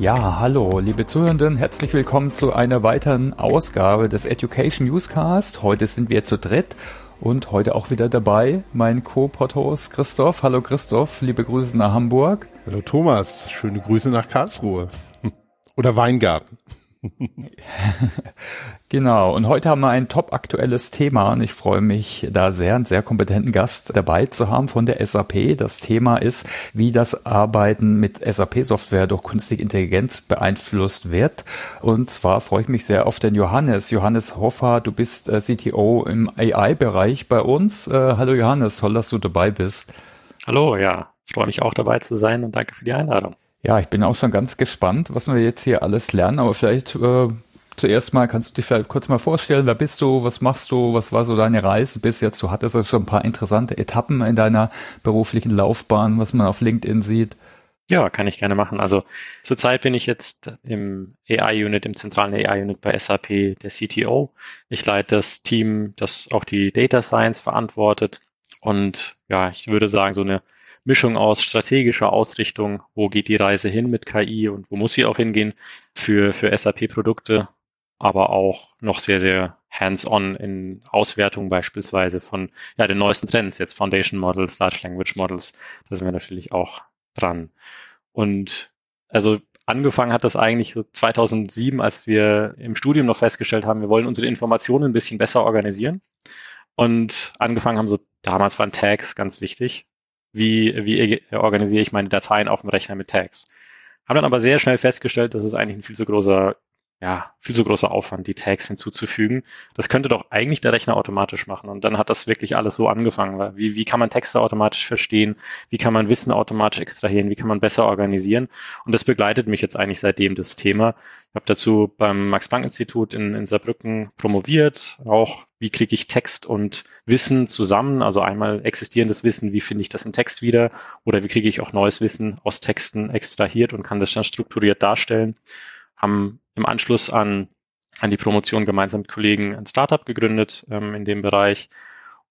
Ja, hallo, liebe Zuhörenden, herzlich willkommen zu einer weiteren Ausgabe des Education Newscast. Heute sind wir zu dritt und heute auch wieder dabei mein Co-Podhost Christoph. Hallo Christoph, liebe Grüße nach Hamburg. Hallo Thomas, schöne Grüße nach Karlsruhe. Oder Weingarten. genau, und heute haben wir ein top aktuelles Thema und ich freue mich, da sehr einen sehr kompetenten Gast dabei zu haben von der SAP. Das Thema ist, wie das Arbeiten mit SAP-Software durch künstliche Intelligenz beeinflusst wird. Und zwar freue ich mich sehr auf den Johannes. Johannes Hoffer, du bist äh, CTO im AI-Bereich bei uns. Äh, hallo Johannes, toll, dass du dabei bist. Hallo, ja, freue mich auch dabei zu sein und danke für die Einladung. Ja, ich bin auch schon ganz gespannt, was wir jetzt hier alles lernen, aber vielleicht äh, zuerst mal kannst du dich vielleicht kurz mal vorstellen, wer bist du, was machst du, was war so deine Reise bis jetzt? Du hattest ja schon ein paar interessante Etappen in deiner beruflichen Laufbahn, was man auf LinkedIn sieht. Ja, kann ich gerne machen. Also zurzeit bin ich jetzt im AI-Unit, im zentralen AI-Unit bei SAP der CTO. Ich leite das Team, das auch die Data Science verantwortet. Und ja, ich würde sagen, so eine Mischung aus strategischer Ausrichtung, wo geht die Reise hin mit KI und wo muss sie auch hingehen für, für SAP-Produkte, aber auch noch sehr, sehr hands-on in Auswertung beispielsweise von ja, den neuesten Trends, jetzt Foundation Models, Large Language Models, da sind wir natürlich auch dran. Und also angefangen hat das eigentlich so 2007, als wir im Studium noch festgestellt haben, wir wollen unsere Informationen ein bisschen besser organisieren. Und angefangen haben so, damals waren Tags ganz wichtig wie, wie organisiere ich meine Dateien auf dem Rechner mit Tags. Haben dann aber sehr schnell festgestellt, dass es eigentlich ein viel zu großer ja, viel zu großer Aufwand, die Tags hinzuzufügen. Das könnte doch eigentlich der Rechner automatisch machen. Und dann hat das wirklich alles so angefangen. Wie, wie kann man Texte automatisch verstehen? Wie kann man Wissen automatisch extrahieren? Wie kann man besser organisieren? Und das begleitet mich jetzt eigentlich seitdem das Thema. Ich habe dazu beim Max-Planck-Institut in, in Saarbrücken promoviert. Auch wie kriege ich Text und Wissen zusammen? Also einmal existierendes Wissen, wie finde ich das im Text wieder? Oder wie kriege ich auch neues Wissen aus Texten extrahiert und kann das dann strukturiert darstellen? Haben im Anschluss an, an die Promotion gemeinsam mit Kollegen ein Startup gegründet ähm, in dem Bereich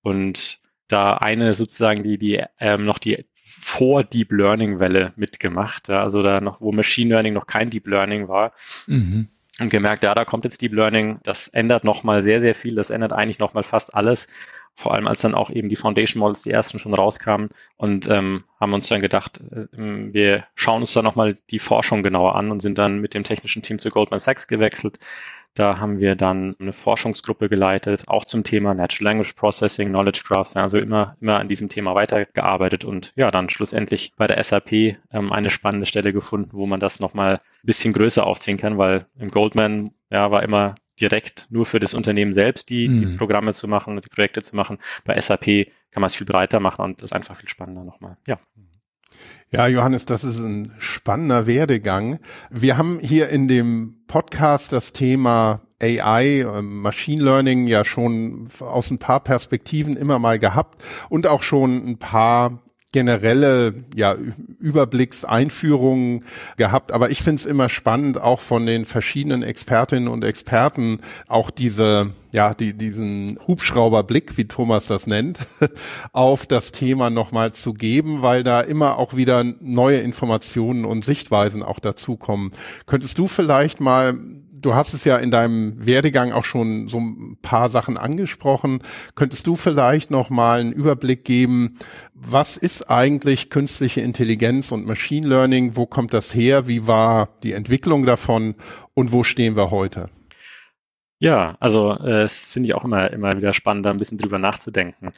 und da eine sozusagen die, die ähm, noch die vor Deep Learning Welle mitgemacht, ja, also da noch, wo Machine Learning noch kein Deep Learning war. Mhm. Und gemerkt, ja, da kommt jetzt Deep Learning, das ändert nochmal sehr, sehr viel, das ändert eigentlich nochmal fast alles vor allem als dann auch eben die Foundation Models, die ersten schon rauskamen und ähm, haben uns dann gedacht, äh, wir schauen uns da nochmal die Forschung genauer an und sind dann mit dem technischen Team zu Goldman Sachs gewechselt. Da haben wir dann eine Forschungsgruppe geleitet, auch zum Thema Natural Language Processing, Knowledge Graphs, also immer, immer an diesem Thema weitergearbeitet und ja, dann schlussendlich bei der SAP ähm, eine spannende Stelle gefunden, wo man das nochmal ein bisschen größer aufziehen kann, weil im Goldman ja, war immer direkt nur für das Unternehmen selbst die, mhm. die Programme zu machen und die Projekte zu machen. Bei SAP kann man es viel breiter machen und das ist einfach viel spannender nochmal. Ja. Ja, Johannes, das ist ein spannender Werdegang. Wir haben hier in dem Podcast das Thema AI, ähm, Machine Learning ja schon aus ein paar Perspektiven immer mal gehabt und auch schon ein paar generelle ja, Überblickseinführungen gehabt, aber ich finde es immer spannend, auch von den verschiedenen Expertinnen und Experten auch diese ja, die, diesen Hubschrauberblick, wie Thomas das nennt, auf das Thema nochmal zu geben, weil da immer auch wieder neue Informationen und Sichtweisen auch dazukommen. Könntest du vielleicht mal du hast es ja in deinem Werdegang auch schon so ein paar Sachen angesprochen. Könntest du vielleicht noch mal einen Überblick geben, was ist eigentlich künstliche Intelligenz und Machine Learning? Wo kommt das her? Wie war die Entwicklung davon und wo stehen wir heute? Ja, also äh, es finde ich auch immer, immer wieder spannend, da ein bisschen drüber nachzudenken.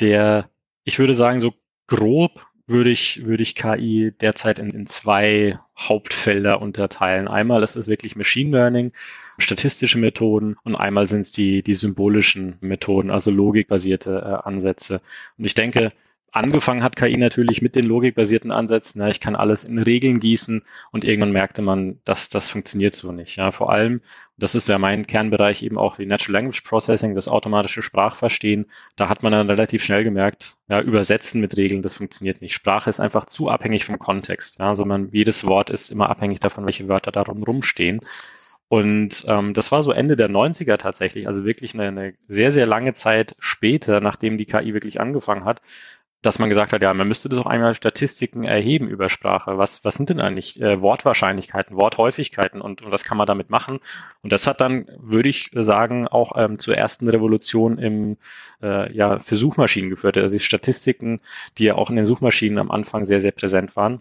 Der, ich würde sagen, so grob würde ich, würde ich KI derzeit in, in zwei Hauptfelder unterteilen. Einmal ist es wirklich Machine Learning, statistische Methoden und einmal sind es die, die symbolischen Methoden, also logikbasierte äh, Ansätze. Und ich denke, angefangen hat KI natürlich mit den logikbasierten Ansätzen. Ja, ich kann alles in Regeln gießen und irgendwann merkte man, dass das funktioniert so nicht. Ja, vor allem, das ist ja mein Kernbereich eben auch wie Natural Language Processing, das automatische Sprachverstehen. Da hat man dann relativ schnell gemerkt, ja, übersetzen mit Regeln, das funktioniert nicht. Sprache ist einfach zu abhängig vom Kontext. Ja, also man, jedes Wort ist immer abhängig davon, welche Wörter darum rumstehen. Und ähm, das war so Ende der 90er tatsächlich, also wirklich eine, eine sehr, sehr lange Zeit später, nachdem die KI wirklich angefangen hat, dass man gesagt hat, ja, man müsste doch einmal Statistiken erheben über Sprache. Was, was sind denn eigentlich äh, Wortwahrscheinlichkeiten, Worthäufigkeiten und, und was kann man damit machen? Und das hat dann, würde ich sagen, auch ähm, zur ersten Revolution im, äh, ja, für Suchmaschinen geführt. Also die Statistiken, die ja auch in den Suchmaschinen am Anfang sehr, sehr präsent waren.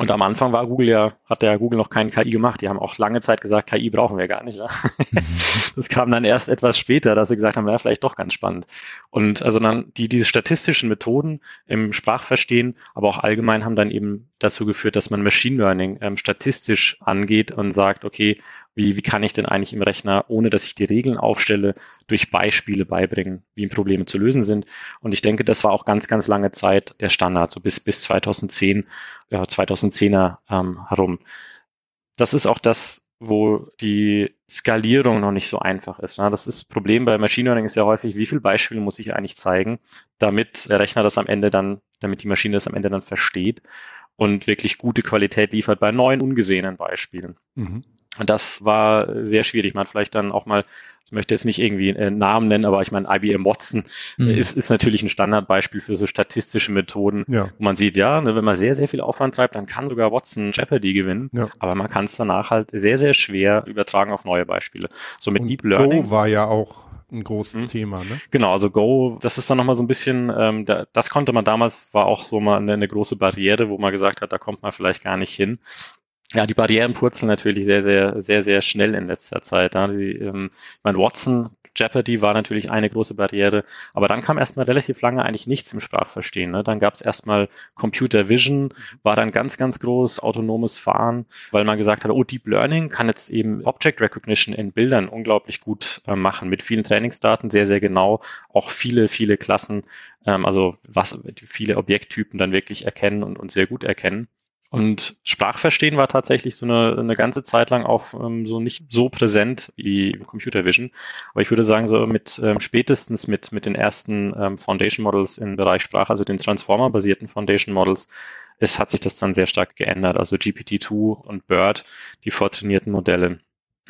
Und am Anfang war Google ja, hat ja Google noch keinen KI gemacht. Die haben auch lange Zeit gesagt, KI brauchen wir gar nicht. Ja. Das kam dann erst etwas später, dass sie gesagt haben, ja, vielleicht doch ganz spannend. Und also dann die, diese statistischen Methoden im Sprachverstehen, aber auch allgemein haben dann eben dazu geführt, dass man Machine Learning ähm, statistisch angeht und sagt, okay, wie, wie kann ich denn eigentlich im Rechner, ohne dass ich die Regeln aufstelle, durch Beispiele beibringen, wie Probleme zu lösen sind. Und ich denke, das war auch ganz, ganz lange Zeit der Standard, so bis, bis 2010, ja, 2010er ähm, herum. Das ist auch das, wo die Skalierung noch nicht so einfach ist. Ne? Das ist Problem bei Machine Learning ist ja häufig, wie viele Beispiele muss ich eigentlich zeigen, damit der Rechner das am Ende dann, damit die Maschine das am Ende dann versteht und wirklich gute Qualität liefert bei neuen ungesehenen Beispielen. Mhm. Und das war sehr schwierig. Man hat vielleicht dann auch mal, ich möchte jetzt nicht irgendwie einen Namen nennen, aber ich meine, IBM Watson mhm. ist, ist natürlich ein Standardbeispiel für so statistische Methoden, ja. wo man sieht, ja, ne, wenn man sehr, sehr viel Aufwand treibt, dann kann sogar Watson Jeopardy gewinnen. Ja. Aber man kann es danach halt sehr, sehr schwer übertragen auf neue Beispiele. So mit Und Deep Learning. Go war ja auch ein großes mhm. Thema, ne? Genau, also Go, das ist dann nochmal so ein bisschen, ähm, da, das konnte man damals, war auch so mal eine, eine große Barriere, wo man gesagt hat, da kommt man vielleicht gar nicht hin ja, die Barrieren purzeln natürlich sehr, sehr, sehr, sehr schnell in letzter Zeit. Ja. Die, ähm, ich meine, Watson, Jeopardy war natürlich eine große Barriere, aber dann kam erstmal relativ lange eigentlich nichts im Sprachverstehen. Ne? Dann gab es erstmal Computer Vision, war dann ganz, ganz groß, autonomes Fahren, weil man gesagt hat, oh, Deep Learning kann jetzt eben Object Recognition in Bildern unglaublich gut äh, machen, mit vielen Trainingsdaten, sehr, sehr genau, auch viele, viele Klassen, ähm, also was viele Objekttypen dann wirklich erkennen und, und sehr gut erkennen. Und Sprachverstehen war tatsächlich so eine, eine ganze Zeit lang auch ähm, so nicht so präsent wie Computer Vision. Aber ich würde sagen, so mit ähm, spätestens mit, mit den ersten ähm, Foundation Models im Bereich Sprache, also den Transformer-basierten Foundation Models, es hat sich das dann sehr stark geändert. Also GPT-2 und BERT, die vortrainierten Modelle,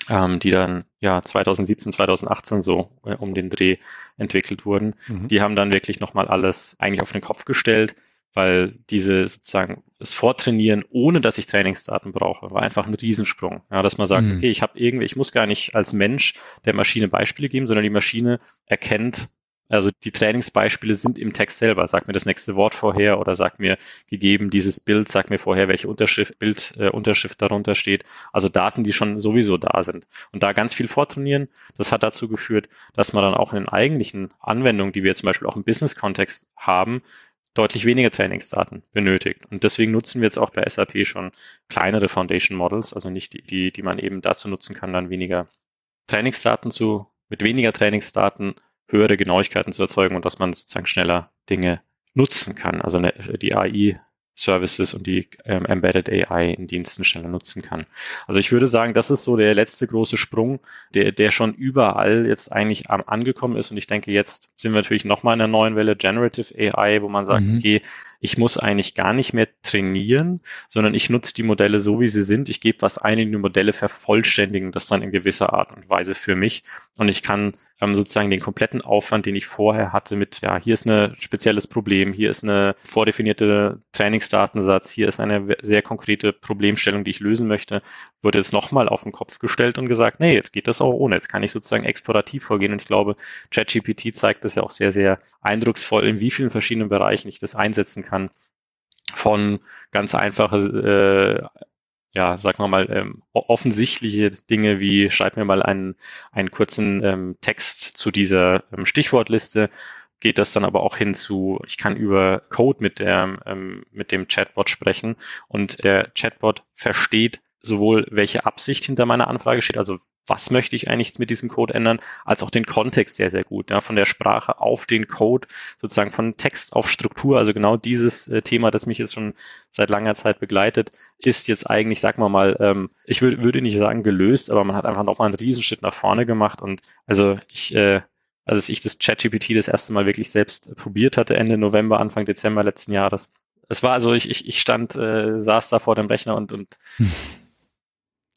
ähm, die dann ja 2017, 2018 so äh, um den Dreh entwickelt wurden, mhm. die haben dann wirklich nochmal alles eigentlich auf den Kopf gestellt weil diese sozusagen das Vortrainieren, ohne dass ich Trainingsdaten brauche, war einfach ein Riesensprung. Ja, dass man sagt, mhm. okay, ich habe irgendwie, ich muss gar nicht als Mensch der Maschine Beispiele geben, sondern die Maschine erkennt, also die Trainingsbeispiele sind im Text selber. Sagt mir das nächste Wort vorher oder sagt mir gegeben dieses Bild, sagt mir vorher, welche Unterschrift, Bild, äh, Unterschrift darunter steht. Also Daten, die schon sowieso da sind. Und da ganz viel vortrainieren, das hat dazu geführt, dass man dann auch in den eigentlichen Anwendungen, die wir zum Beispiel auch im Business-Kontext haben, deutlich weniger Trainingsdaten benötigt. Und deswegen nutzen wir jetzt auch bei SAP schon kleinere Foundation Models, also nicht die, die, die man eben dazu nutzen kann, dann weniger Trainingsdaten zu, mit weniger Trainingsdaten höhere Genauigkeiten zu erzeugen und dass man sozusagen schneller Dinge nutzen kann. Also die AI Services und die ähm, Embedded AI in Diensten schneller nutzen kann. Also ich würde sagen, das ist so der letzte große Sprung, der, der schon überall jetzt eigentlich am, angekommen ist. Und ich denke, jetzt sind wir natürlich nochmal in einer neuen Welle Generative AI, wo man sagt, mhm. okay, ich muss eigentlich gar nicht mehr trainieren, sondern ich nutze die Modelle so, wie sie sind. Ich gebe was ein in die Modelle, vervollständigen das dann in gewisser Art und Weise für mich. Und ich kann ähm, sozusagen den kompletten Aufwand, den ich vorher hatte mit, ja, hier ist ein spezielles Problem, hier ist eine vordefinierte Trainingsdatensatz, hier ist eine sehr konkrete Problemstellung, die ich lösen möchte, wurde jetzt nochmal auf den Kopf gestellt und gesagt, nee, jetzt geht das auch ohne. Jetzt kann ich sozusagen explorativ vorgehen. Und ich glaube, ChatGPT zeigt das ja auch sehr, sehr eindrucksvoll, in wie vielen verschiedenen Bereichen ich das einsetzen kann kann. Von ganz einfache, äh, ja, sagen wir mal, ähm, offensichtliche Dinge wie schreib mir mal einen, einen kurzen ähm, Text zu dieser ähm, Stichwortliste, geht das dann aber auch hin zu, ich kann über Code mit, der, ähm, mit dem Chatbot sprechen und der Chatbot versteht sowohl welche Absicht hinter meiner Anfrage steht, also was möchte ich eigentlich mit diesem Code ändern, als auch den Kontext sehr, sehr gut. Ja, von der Sprache auf den Code, sozusagen von Text auf Struktur. Also genau dieses äh, Thema, das mich jetzt schon seit langer Zeit begleitet, ist jetzt eigentlich, sag mal mal, ähm, ich würd, würde nicht sagen gelöst, aber man hat einfach nochmal einen Riesenschritt nach vorne gemacht. Und also ich, äh, als ich das ChatGPT das erste Mal wirklich selbst probiert hatte, Ende November, Anfang Dezember letzten Jahres, es war also, ich, ich, ich stand, äh, saß da vor dem Rechner und, und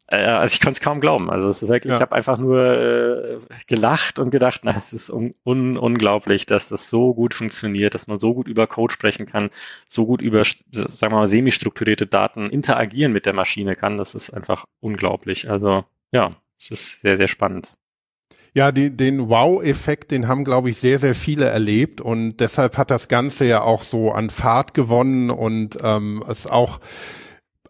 also ich konnte es kaum glauben. Also es ist wirklich, ja. ich habe einfach nur äh, gelacht und gedacht, na, es ist un un unglaublich, dass das so gut funktioniert, dass man so gut über Code sprechen kann, so gut über, sagen wir mal, semi-strukturierte Daten interagieren mit der Maschine kann. Das ist einfach unglaublich. Also ja, es ist sehr, sehr spannend. Ja, die, den Wow-Effekt, den haben, glaube ich, sehr, sehr viele erlebt und deshalb hat das Ganze ja auch so an Fahrt gewonnen und ähm, es auch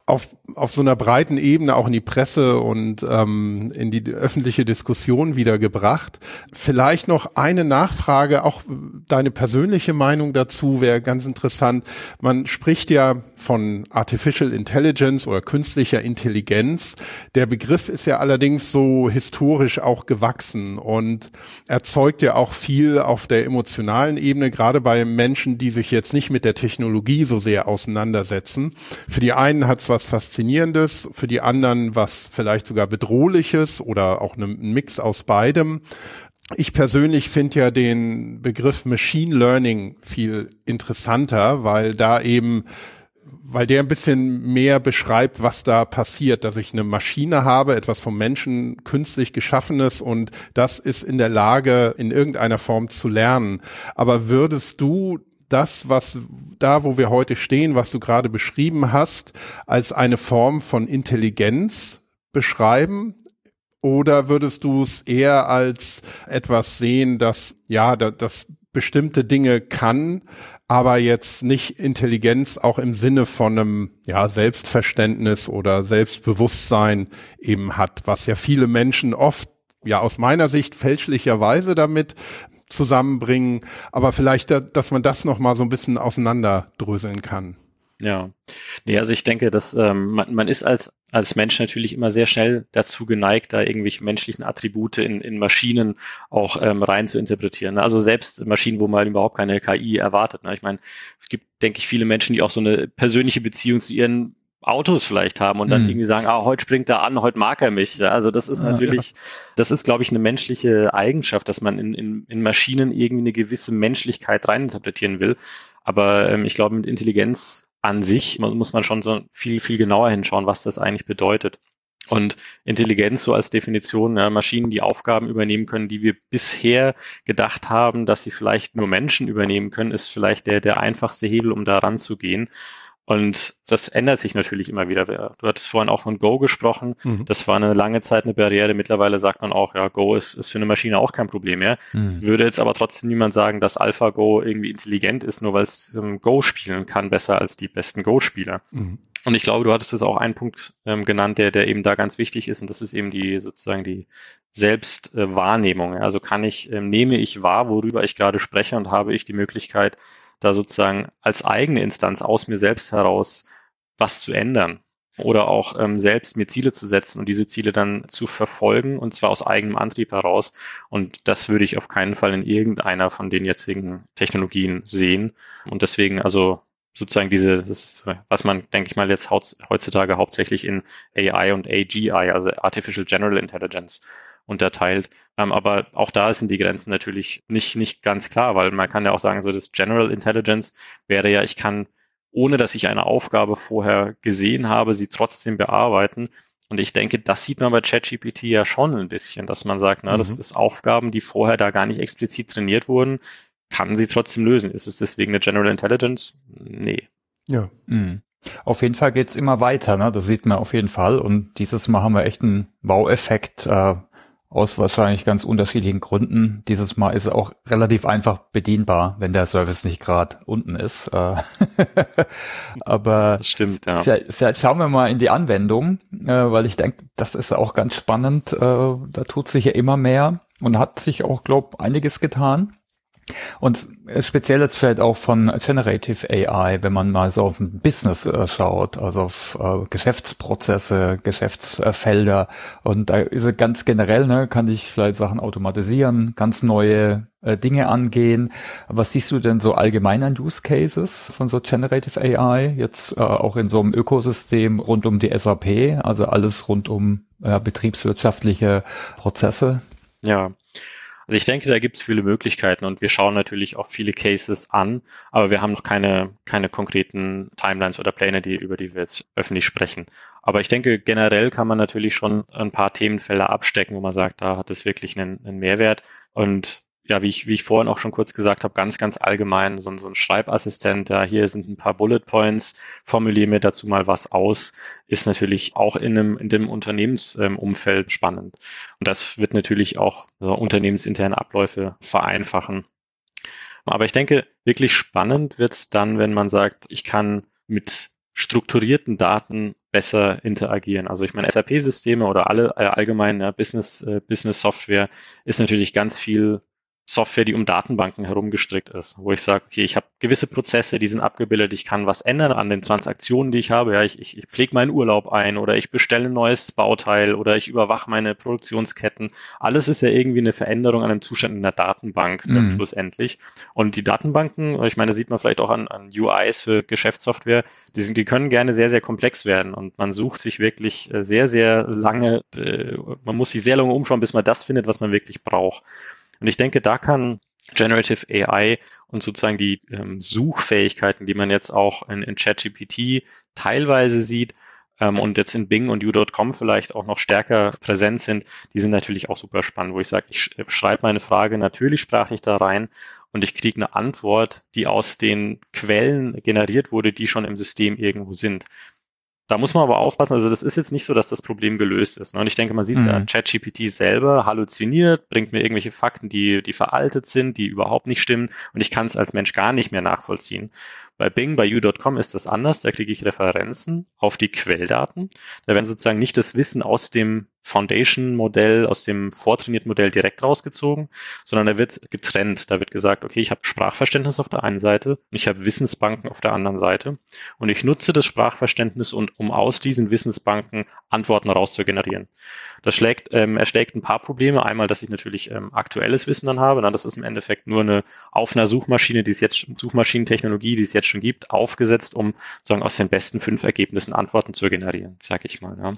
auf, auf so einer breiten Ebene auch in die Presse und ähm, in die öffentliche Diskussion wiedergebracht. Vielleicht noch eine Nachfrage, auch deine persönliche Meinung dazu wäre ganz interessant. Man spricht ja von Artificial Intelligence oder künstlicher Intelligenz. Der Begriff ist ja allerdings so historisch auch gewachsen und erzeugt ja auch viel auf der emotionalen Ebene, gerade bei Menschen, die sich jetzt nicht mit der Technologie so sehr auseinandersetzen. Für die einen hat es was Faszinierendes, für die anderen was vielleicht sogar Bedrohliches oder auch ein Mix aus beidem. Ich persönlich finde ja den Begriff Machine Learning viel interessanter, weil da eben weil der ein bisschen mehr beschreibt, was da passiert, dass ich eine Maschine habe, etwas vom Menschen künstlich geschaffenes und das ist in der Lage, in irgendeiner Form zu lernen. Aber würdest du das, was da, wo wir heute stehen, was du gerade beschrieben hast, als eine Form von Intelligenz beschreiben? Oder würdest du es eher als etwas sehen, das, ja, das bestimmte Dinge kann, aber jetzt nicht Intelligenz auch im Sinne von einem, ja, Selbstverständnis oder Selbstbewusstsein eben hat, was ja viele Menschen oft ja aus meiner Sicht fälschlicherweise damit zusammenbringen, aber vielleicht, dass man das nochmal so ein bisschen auseinanderdröseln kann. Ja, nee, also ich denke, dass ähm, man, man ist als, als Mensch natürlich immer sehr schnell dazu geneigt, da irgendwelche menschlichen Attribute in, in Maschinen auch ähm, rein zu interpretieren. Also selbst Maschinen, wo man überhaupt keine KI erwartet. Ne? Ich meine, es gibt, denke ich, viele Menschen, die auch so eine persönliche Beziehung zu ihren Autos vielleicht haben und dann mhm. irgendwie sagen, ah, heute springt er an, heute mag er mich. Also das ist natürlich, ja. das ist, glaube ich, eine menschliche Eigenschaft, dass man in, in, in Maschinen irgendwie eine gewisse Menschlichkeit reininterpretieren will. Aber ähm, ich glaube, mit Intelligenz an sich muss man schon so viel, viel genauer hinschauen, was das eigentlich bedeutet. Und Intelligenz so als Definition, ja, Maschinen, die Aufgaben übernehmen können, die wir bisher gedacht haben, dass sie vielleicht nur Menschen übernehmen können, ist vielleicht der, der einfachste Hebel, um da ranzugehen. Und das ändert sich natürlich immer wieder. Du hattest vorhin auch von Go gesprochen. Mhm. Das war eine lange Zeit eine Barriere. Mittlerweile sagt man auch, ja, Go ist, ist für eine Maschine auch kein Problem mehr. Mhm. Würde jetzt aber trotzdem niemand sagen, dass AlphaGo irgendwie intelligent ist, nur weil es ähm, Go spielen kann, besser als die besten Go-Spieler. Mhm. Und ich glaube, du hattest es auch einen Punkt ähm, genannt, der, der eben da ganz wichtig ist, und das ist eben die sozusagen die Selbstwahrnehmung. Äh, also kann ich, ähm, nehme ich wahr, worüber ich gerade spreche und habe ich die Möglichkeit, da sozusagen als eigene Instanz aus mir selbst heraus was zu ändern oder auch ähm, selbst mir Ziele zu setzen und diese Ziele dann zu verfolgen und zwar aus eigenem Antrieb heraus. Und das würde ich auf keinen Fall in irgendeiner von den jetzigen Technologien sehen. Und deswegen also sozusagen diese, das ist, was man, denke ich mal, jetzt heutzutage hauptsächlich in AI und AGI, also Artificial General Intelligence, unterteilt. Ähm, aber auch da sind die Grenzen natürlich nicht, nicht ganz klar, weil man kann ja auch sagen, so das General Intelligence wäre ja, ich kann, ohne dass ich eine Aufgabe vorher gesehen habe, sie trotzdem bearbeiten. Und ich denke, das sieht man bei ChatGPT ja schon ein bisschen, dass man sagt, na, mhm. das ist Aufgaben, die vorher da gar nicht explizit trainiert wurden, kann sie trotzdem lösen. Ist es deswegen eine General Intelligence? Nee. Ja. Mhm. Auf jeden Fall geht's immer weiter, ne? Das sieht man auf jeden Fall. Und dieses Mal haben wir echt einen Wow-Effekt. Äh, aus wahrscheinlich ganz unterschiedlichen Gründen. Dieses Mal ist er auch relativ einfach bedienbar, wenn der Service nicht gerade unten ist. Äh, aber das stimmt, ja. vielleicht, vielleicht, schauen wir mal in die Anwendung, äh, weil ich denke, das ist auch ganz spannend. Äh, da tut sich ja immer mehr und hat sich auch, glaube einiges getan. Und speziell jetzt vielleicht auch von Generative AI, wenn man mal so auf ein Business äh, schaut, also auf äh, Geschäftsprozesse, Geschäftsfelder. Und da ist es ganz generell, ne, kann ich vielleicht Sachen automatisieren, ganz neue äh, Dinge angehen. Was siehst du denn so allgemein an Use Cases von so Generative AI, jetzt äh, auch in so einem Ökosystem rund um die SAP, also alles rund um äh, betriebswirtschaftliche Prozesse? Ja, Also ich denke, da gibt es viele Möglichkeiten und wir schauen natürlich auch viele Cases an, aber wir haben noch keine, keine konkreten Timelines oder Pläne, die, über die wir jetzt öffentlich sprechen. Aber ich denke, generell kann man natürlich schon ein paar Themenfelder abstecken, wo man sagt, da hat es wirklich einen, einen Mehrwert. Und ja, wie ich, wie ich vorhin auch schon kurz gesagt habe, ganz, ganz allgemein, so, so ein Schreibassistent, da hier sind ein paar Bullet Points, formuliere mir dazu mal was aus, ist natürlich auch in einem, in dem Unternehmensumfeld spannend. Und das wird natürlich auch so unternehmensinterne Abläufe vereinfachen. Aber ich denke, wirklich spannend wird es dann, wenn man sagt, ich kann mit strukturierten Daten besser interagieren. Also ich meine, SAP-Systeme oder alle äh, allgemein ja, Business, äh, Business Software ist natürlich ganz viel Software, die um Datenbanken herumgestrickt ist, wo ich sage, okay, ich habe gewisse Prozesse, die sind abgebildet, ich kann was ändern an den Transaktionen, die ich habe. Ja, ich, ich, ich pflege meinen Urlaub ein oder ich bestelle ein neues Bauteil oder ich überwache meine Produktionsketten. Alles ist ja irgendwie eine Veränderung an einem Zustand in der Datenbank mhm. schlussendlich. Und die Datenbanken, ich meine, sieht man vielleicht auch an, an UIs für Geschäftssoftware, die, sind, die können gerne sehr, sehr komplex werden und man sucht sich wirklich äh, sehr, sehr lange, äh, man muss sich sehr lange umschauen, bis man das findet, was man wirklich braucht. Und ich denke, da kann Generative AI und sozusagen die ähm, Suchfähigkeiten, die man jetzt auch in, in ChatGPT teilweise sieht ähm, und jetzt in Bing und U.com vielleicht auch noch stärker präsent sind, die sind natürlich auch super spannend, wo ich sage, ich schreibe meine Frage natürlich sprachlich da rein und ich kriege eine Antwort, die aus den Quellen generiert wurde, die schon im System irgendwo sind. Da muss man aber aufpassen, also das ist jetzt nicht so, dass das Problem gelöst ist. Ne? Und ich denke, man sieht mhm. ja, ChatGPT selber halluziniert, bringt mir irgendwelche Fakten, die, die veraltet sind, die überhaupt nicht stimmen und ich kann es als Mensch gar nicht mehr nachvollziehen. Bei Bing, bei U.com ist das anders. Da kriege ich Referenzen auf die Quelldaten. Da werden sozusagen nicht das Wissen aus dem Foundation-Modell, aus dem vortrainierten Modell direkt rausgezogen, sondern da wird getrennt. Da wird gesagt, okay, ich habe Sprachverständnis auf der einen Seite und ich habe Wissensbanken auf der anderen Seite. Und ich nutze das Sprachverständnis, und, um aus diesen Wissensbanken Antworten rauszugenerieren. Das schlägt, ähm, erschlägt ein paar Probleme. Einmal, dass ich natürlich ähm, aktuelles Wissen dann habe. Na, das ist im Endeffekt nur eine auf einer Suchmaschine, die es jetzt, Suchmaschinentechnologie, die es jetzt schon gibt, aufgesetzt, um sozusagen aus den besten fünf Ergebnissen Antworten zu generieren, sage ich mal. Ja.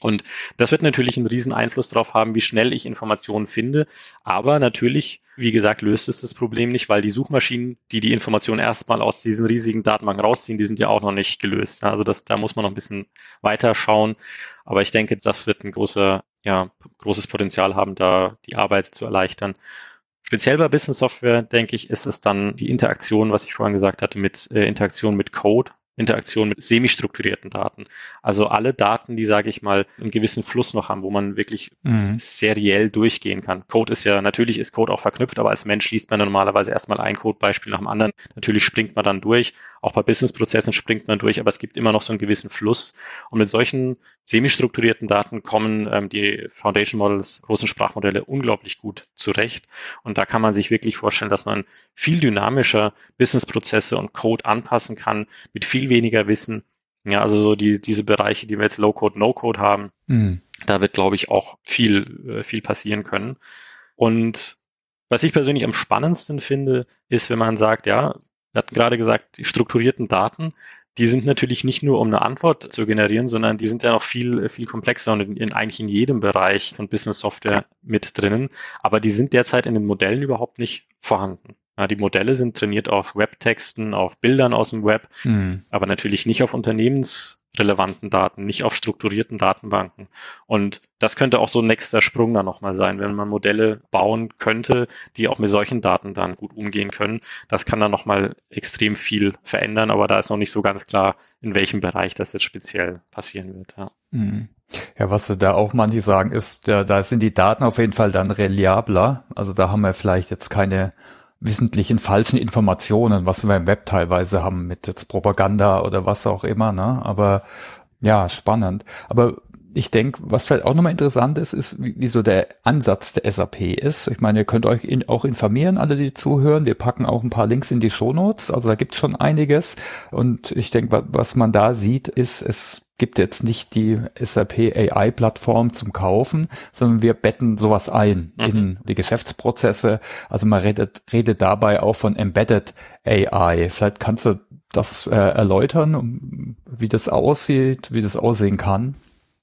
Und das wird natürlich einen riesen Einfluss darauf haben, wie schnell ich Informationen finde. Aber natürlich, wie gesagt, löst es das Problem nicht, weil die Suchmaschinen, die die Informationen erstmal aus diesen riesigen Datenbanken rausziehen, die sind ja auch noch nicht gelöst. Also das, da muss man noch ein bisschen weiter schauen. Aber ich denke, das wird ein großer, ja, großes Potenzial haben, da die Arbeit zu erleichtern. Speziell bei Business Software, denke ich, ist es dann die Interaktion, was ich vorhin gesagt hatte, mit äh, Interaktion mit Code. Interaktion mit semi-strukturierten Daten. Also alle Daten, die, sage ich mal, einen gewissen Fluss noch haben, wo man wirklich mhm. seriell durchgehen kann. Code ist ja, natürlich ist Code auch verknüpft, aber als Mensch liest man normalerweise erstmal ein Codebeispiel nach dem anderen. Natürlich springt man dann durch. Auch bei Businessprozessen springt man durch, aber es gibt immer noch so einen gewissen Fluss. Und mit solchen semi-strukturierten Daten kommen ähm, die Foundation Models, großen Sprachmodelle unglaublich gut zurecht. Und da kann man sich wirklich vorstellen, dass man viel dynamischer Businessprozesse und Code anpassen kann mit viel weniger Wissen. Ja, also so die, diese Bereiche, die wir jetzt Low-Code, No-Code haben, mhm. da wird, glaube ich, auch viel, äh, viel passieren können. Und was ich persönlich am spannendsten finde, ist, wenn man sagt, ja, wir hatten gerade gesagt, die strukturierten Daten, die sind natürlich nicht nur, um eine Antwort zu generieren, sondern die sind ja noch viel, viel komplexer und in, in, eigentlich in jedem Bereich von Business Software mit drinnen. Aber die sind derzeit in den Modellen überhaupt nicht vorhanden. Ja, die Modelle sind trainiert auf Webtexten, auf Bildern aus dem Web, mhm. aber natürlich nicht auf unternehmensrelevanten Daten, nicht auf strukturierten Datenbanken. Und das könnte auch so ein nächster Sprung dann nochmal sein, wenn man Modelle bauen könnte, die auch mit solchen Daten dann gut umgehen können. Das kann dann nochmal extrem viel verändern, aber da ist noch nicht so ganz klar, in welchem Bereich das jetzt speziell passieren wird. Ja. Mhm. Ja, was da auch manche sagen, ist, da, da sind die Daten auf jeden Fall dann reliabler. Also da haben wir vielleicht jetzt keine wissentlichen falschen Informationen, was wir im Web teilweise haben mit jetzt Propaganda oder was auch immer, ne? Aber ja, spannend. Aber ich denke, was vielleicht auch nochmal interessant ist, ist, wie, wie so der Ansatz der SAP ist. Ich meine, ihr könnt euch in, auch informieren, alle, die zuhören. Wir packen auch ein paar Links in die Shownotes. Also da gibt es schon einiges. Und ich denke, was man da sieht, ist, es gibt jetzt nicht die SAP AI Plattform zum Kaufen, sondern wir betten sowas ein mhm. in die Geschäftsprozesse. Also man redet, redet dabei auch von Embedded AI. Vielleicht kannst du das äh, erläutern, wie das aussieht, wie das aussehen kann.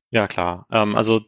Ja, klar. Ähm, also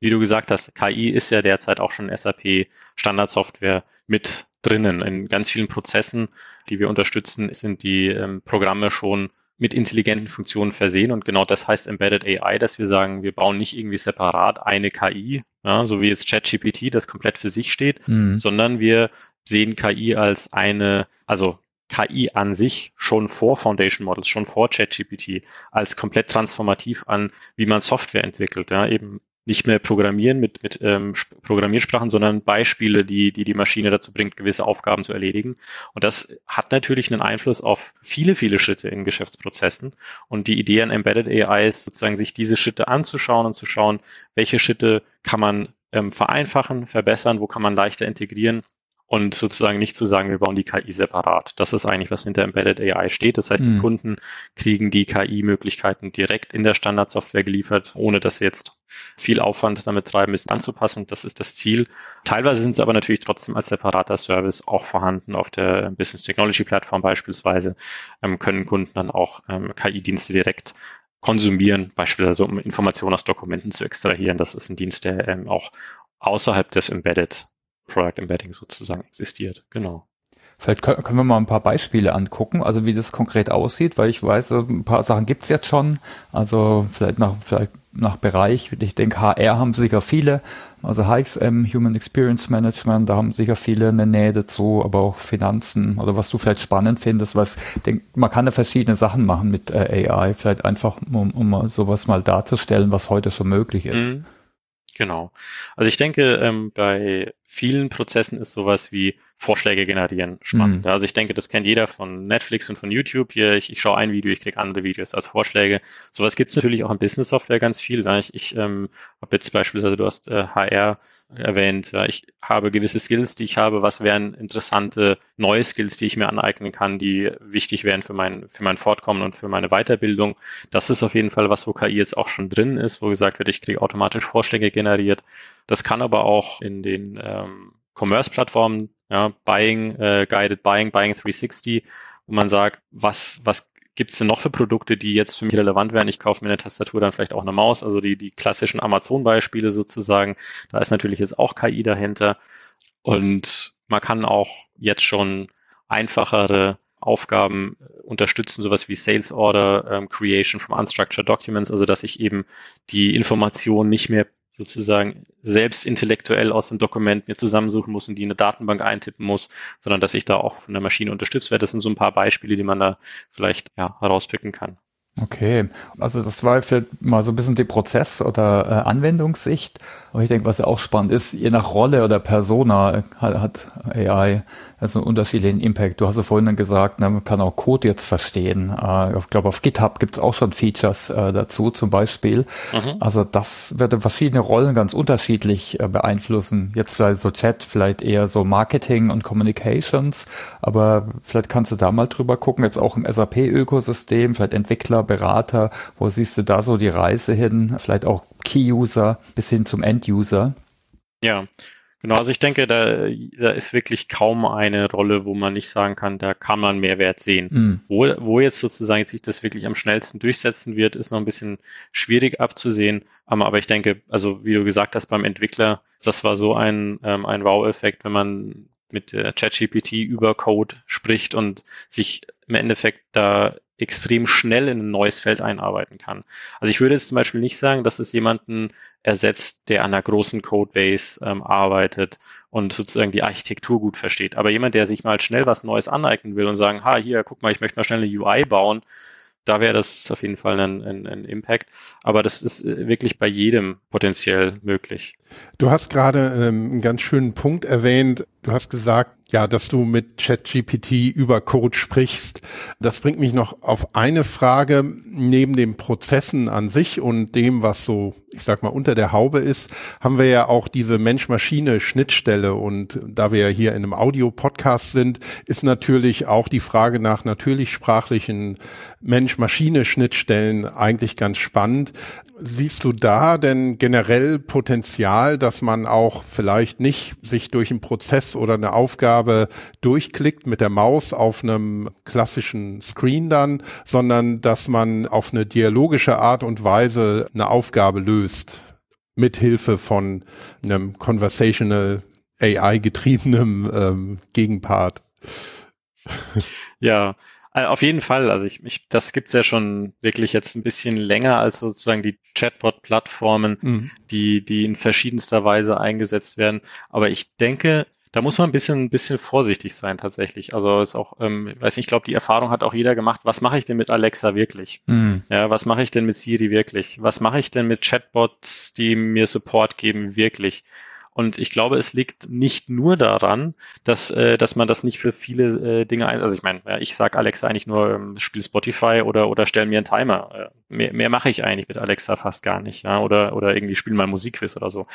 wie du gesagt hast, KI ist ja derzeit auch schon SAP Standardsoftware mit drinnen. In ganz vielen Prozessen, die wir unterstützen, sind die ähm, Programme schon mit intelligenten Funktionen versehen. Und genau das heißt Embedded AI, dass wir sagen, wir bauen nicht irgendwie separat eine KI, ja, so wie jetzt ChatGPT, das komplett für sich steht, mhm. sondern wir sehen KI als eine, also KI an sich schon vor Foundation Models, schon vor ChatGPT, als komplett transformativ an, wie man Software entwickelt. Ja, eben nicht mehr programmieren mit, mit ähm, Programmiersprachen, sondern Beispiele, die, die die Maschine dazu bringt, gewisse Aufgaben zu erledigen. Und das hat natürlich einen Einfluss auf viele, viele Schritte in Geschäftsprozessen. Und die Idee an Embedded AI ist sozusagen, sich diese Schritte anzuschauen und zu schauen, welche Schritte kann man ähm, vereinfachen, verbessern, wo kann man leichter integrieren und sozusagen nicht zu sagen, wir bauen die KI separat. Das ist eigentlich, was hinter Embedded AI steht. Das heißt, mhm. die Kunden kriegen die KI-Möglichkeiten direkt in der Standardsoftware geliefert, ohne dass sie jetzt viel Aufwand damit treiben müssen, anzupassen. Das ist das Ziel. Teilweise sind sie aber natürlich trotzdem als separater Service auch vorhanden auf der Business Technology Plattform beispielsweise, ähm, können Kunden dann auch ähm, KI-Dienste direkt konsumieren, beispielsweise um Informationen aus Dokumenten zu extrahieren. Das ist ein Dienst, der ähm, auch außerhalb des Embedded Product Embedding sozusagen existiert. Genau. Vielleicht können wir mal ein paar Beispiele angucken, also wie das konkret aussieht, weil ich weiß, ein paar Sachen gibt's jetzt schon. Also vielleicht nach, vielleicht nach Bereich. Ich denke, HR haben sicher viele. Also HXM, Human Experience Management, da haben sicher viele eine Nähe dazu, aber auch Finanzen oder was du vielleicht spannend findest, was denk, man kann ja verschiedene Sachen machen mit äh, AI, vielleicht einfach, um, um sowas mal darzustellen, was heute schon möglich ist. Mhm. Genau. Also ich denke, ähm, bei vielen Prozessen ist sowas wie Vorschläge generieren spannend. Mhm. Also ich denke, das kennt jeder von Netflix und von YouTube. Hier, ich, ich schaue ein Video, ich kriege andere Videos als Vorschläge. Sowas gibt es natürlich auch in Business Software ganz viel. Ne? Ich, ich ähm, habe jetzt beispielsweise, du hast äh, HR erwähnt, ja, ich habe gewisse Skills, die ich habe. Was wären interessante neue Skills, die ich mir aneignen kann, die wichtig wären für mein, für mein Fortkommen und für meine Weiterbildung? Das ist auf jeden Fall was, wo KI jetzt auch schon drin ist, wo gesagt wird, ich kriege automatisch Vorschläge generiert. Das kann aber auch in den ähm, Commerce-Plattformen, ja, Buying, äh, Guided Buying, Buying 360, wo man sagt, was, was gibt's denn noch für Produkte, die jetzt für mich relevant wären? Ich kaufe mir eine Tastatur, dann vielleicht auch eine Maus, also die, die klassischen Amazon-Beispiele sozusagen. Da ist natürlich jetzt auch KI dahinter. Und man kann auch jetzt schon einfachere Aufgaben unterstützen, sowas wie Sales Order ähm, Creation from Unstructured Documents, also dass ich eben die Information nicht mehr sozusagen selbst intellektuell aus dem Dokument mir zusammensuchen muss und die in eine Datenbank eintippen muss, sondern dass ich da auch von der Maschine unterstützt werde. Das sind so ein paar Beispiele, die man da vielleicht ja, herauspicken kann. Okay, also das war vielleicht mal so ein bisschen die Prozess- oder äh, Anwendungssicht. Aber ich denke, was ja auch spannend ist, je nach Rolle oder Persona hat, hat AI also einen unterschiedlichen Impact. Du hast ja vorhin gesagt, ne, man kann auch Code jetzt verstehen. Äh, ich glaube, auf GitHub gibt es auch schon Features äh, dazu zum Beispiel. Mhm. Also das wird verschiedene Rollen ganz unterschiedlich äh, beeinflussen. Jetzt vielleicht so Chat, vielleicht eher so Marketing und Communications. Aber vielleicht kannst du da mal drüber gucken, jetzt auch im SAP-Ökosystem, vielleicht Entwickler, Berater. Wo siehst du da so die Reise hin? Vielleicht auch Key-User bis hin zum End-User. Ja, Genau, also ich denke, da, da ist wirklich kaum eine Rolle, wo man nicht sagen kann, da kann man Mehrwert sehen. Mhm. Wo, wo jetzt sozusagen sich das wirklich am schnellsten durchsetzen wird, ist noch ein bisschen schwierig abzusehen. Aber ich denke, also wie du gesagt hast, beim Entwickler, das war so ein, ähm, ein Wow-Effekt, wenn man mit der ChatGPT über Code spricht und sich im Endeffekt da extrem schnell in ein neues Feld einarbeiten kann. Also ich würde jetzt zum Beispiel nicht sagen, dass es jemanden ersetzt, der an einer großen Codebase ähm, arbeitet und sozusagen die Architektur gut versteht. Aber jemand, der sich mal schnell was Neues aneignen will und sagen, ha, hier, guck mal, ich möchte mal schnell eine UI bauen, da wäre das auf jeden Fall ein, ein, ein Impact. Aber das ist äh, wirklich bei jedem potenziell möglich. Du hast gerade ähm, einen ganz schönen Punkt erwähnt. Du hast gesagt, ja, dass du mit ChatGPT über Code sprichst. Das bringt mich noch auf eine Frage. Neben den Prozessen an sich und dem, was so, ich sag mal, unter der Haube ist, haben wir ja auch diese Mensch-Maschine-Schnittstelle. Und da wir ja hier in einem Audio-Podcast sind, ist natürlich auch die Frage nach natürlich sprachlichen Mensch-Maschine-Schnittstellen eigentlich ganz spannend. Siehst du da denn generell Potenzial, dass man auch vielleicht nicht sich durch einen Prozess oder eine Aufgabe durchklickt mit der Maus auf einem klassischen Screen dann, sondern dass man auf eine dialogische Art und Weise eine Aufgabe löst? Mithilfe von einem conversational AI getriebenem ähm, Gegenpart. Ja, auf jeden Fall. Also ich, ich das gibt's ja schon wirklich jetzt ein bisschen länger als sozusagen die Chatbot-Plattformen, mhm. die, die in verschiedenster Weise eingesetzt werden. Aber ich denke, da muss man ein bisschen, ein bisschen vorsichtig sein tatsächlich. Also jetzt auch, ähm, ich weiß nicht, ich glaube, die Erfahrung hat auch jeder gemacht. Was mache ich denn mit Alexa wirklich? Mhm. Ja, was mache ich denn mit Siri wirklich? Was mache ich denn mit Chatbots, die mir Support geben wirklich? Und ich glaube, es liegt nicht nur daran, dass, äh, dass man das nicht für viele äh, Dinge ein. Also ich meine, ja, ich sage Alexa eigentlich nur, ähm, spiel Spotify oder oder stell mir einen Timer. Äh, mehr, mehr mache ich eigentlich mit Alexa fast gar nicht, ja, oder oder irgendwie spiel mal Musikquiz oder so.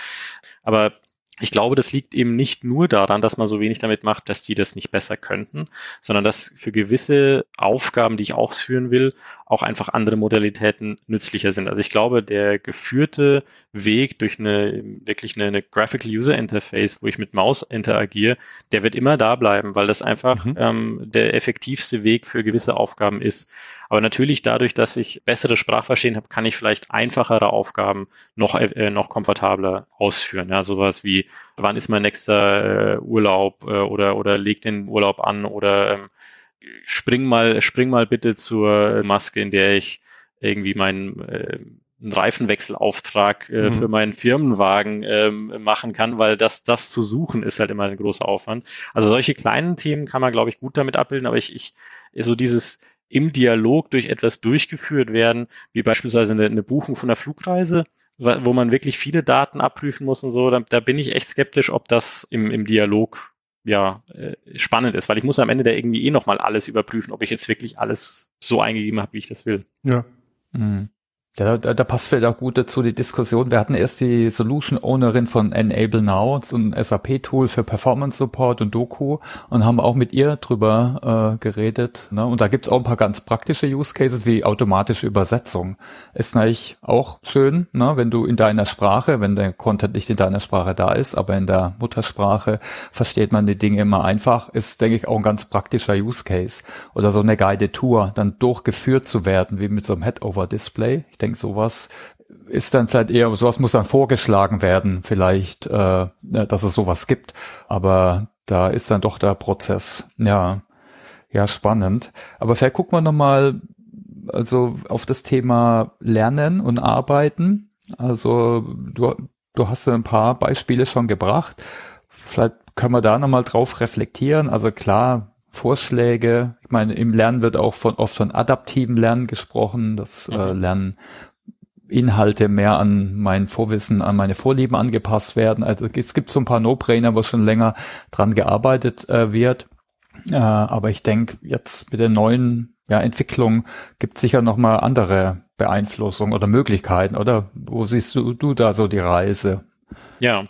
Aber ich glaube, das liegt eben nicht nur daran, dass man so wenig damit macht, dass die das nicht besser könnten, sondern dass für gewisse Aufgaben, die ich ausführen will, auch einfach andere Modalitäten nützlicher sind. Also ich glaube, der geführte Weg durch eine wirklich eine, eine Graphical User Interface, wo ich mit Maus interagiere, der wird immer da bleiben, weil das einfach mhm. ähm, der effektivste Weg für gewisse Aufgaben ist. Aber natürlich dadurch, dass ich bessere Sprachverstehen habe, kann ich vielleicht einfachere Aufgaben noch, äh, noch komfortabler ausführen. Ja, sowas wie, wann ist mein nächster äh, Urlaub äh, oder, oder leg den Urlaub an oder ähm, spring mal, spring mal bitte zur Maske, in der ich irgendwie meinen äh, einen Reifenwechselauftrag äh, mhm. für meinen Firmenwagen ähm, machen kann, weil das, das zu suchen ist halt immer ein großer Aufwand. Also solche kleinen Themen kann man, glaube ich, gut damit abbilden, aber ich, ich so dieses im Dialog durch etwas durchgeführt werden, wie beispielsweise eine, eine Buchung von einer Flugreise, wo man wirklich viele Daten abprüfen muss und so, da, da bin ich echt skeptisch, ob das im, im Dialog ja äh, spannend ist, weil ich muss am Ende da irgendwie eh nochmal alles überprüfen, ob ich jetzt wirklich alles so eingegeben habe, wie ich das will. Ja. Mhm. Ja, da, da passt vielleicht auch gut dazu die Diskussion. Wir hatten erst die Solution Ownerin von Enable Now, so ein SAP-Tool für Performance Support und Doku und haben auch mit ihr drüber äh, geredet. Ne? Und da gibt's auch ein paar ganz praktische Use Cases wie automatische Übersetzung. Ist natürlich auch schön, ne? wenn du in deiner Sprache, wenn der Content nicht in deiner Sprache da ist, aber in der Muttersprache versteht man die Dinge immer einfach. Ist, denke ich, auch ein ganz praktischer Use Case. Oder so eine Guided Tour, dann durchgeführt zu werden, wie mit so einem Head-Over-Display. Ich denke, sowas ist dann vielleicht eher, sowas muss dann vorgeschlagen werden, vielleicht, äh, dass es sowas gibt. Aber da ist dann doch der Prozess, ja, ja, spannend. Aber vielleicht gucken wir nochmal, also auf das Thema Lernen und Arbeiten. Also du, du hast ein paar Beispiele schon gebracht. Vielleicht können wir da nochmal drauf reflektieren. Also klar, Vorschläge. Ich meine, im Lernen wird auch von oft von adaptiven Lernen gesprochen, das äh, mhm. Lernen Inhalte mehr an mein Vorwissen, an meine Vorlieben angepasst werden. Also es gibt so ein paar No-Brainer, wo schon länger dran gearbeitet äh, wird. Äh, aber ich denke, jetzt mit der neuen ja, Entwicklung gibt sicher noch mal andere Beeinflussungen oder Möglichkeiten, oder? Wo siehst du, du da so die Reise? Ja,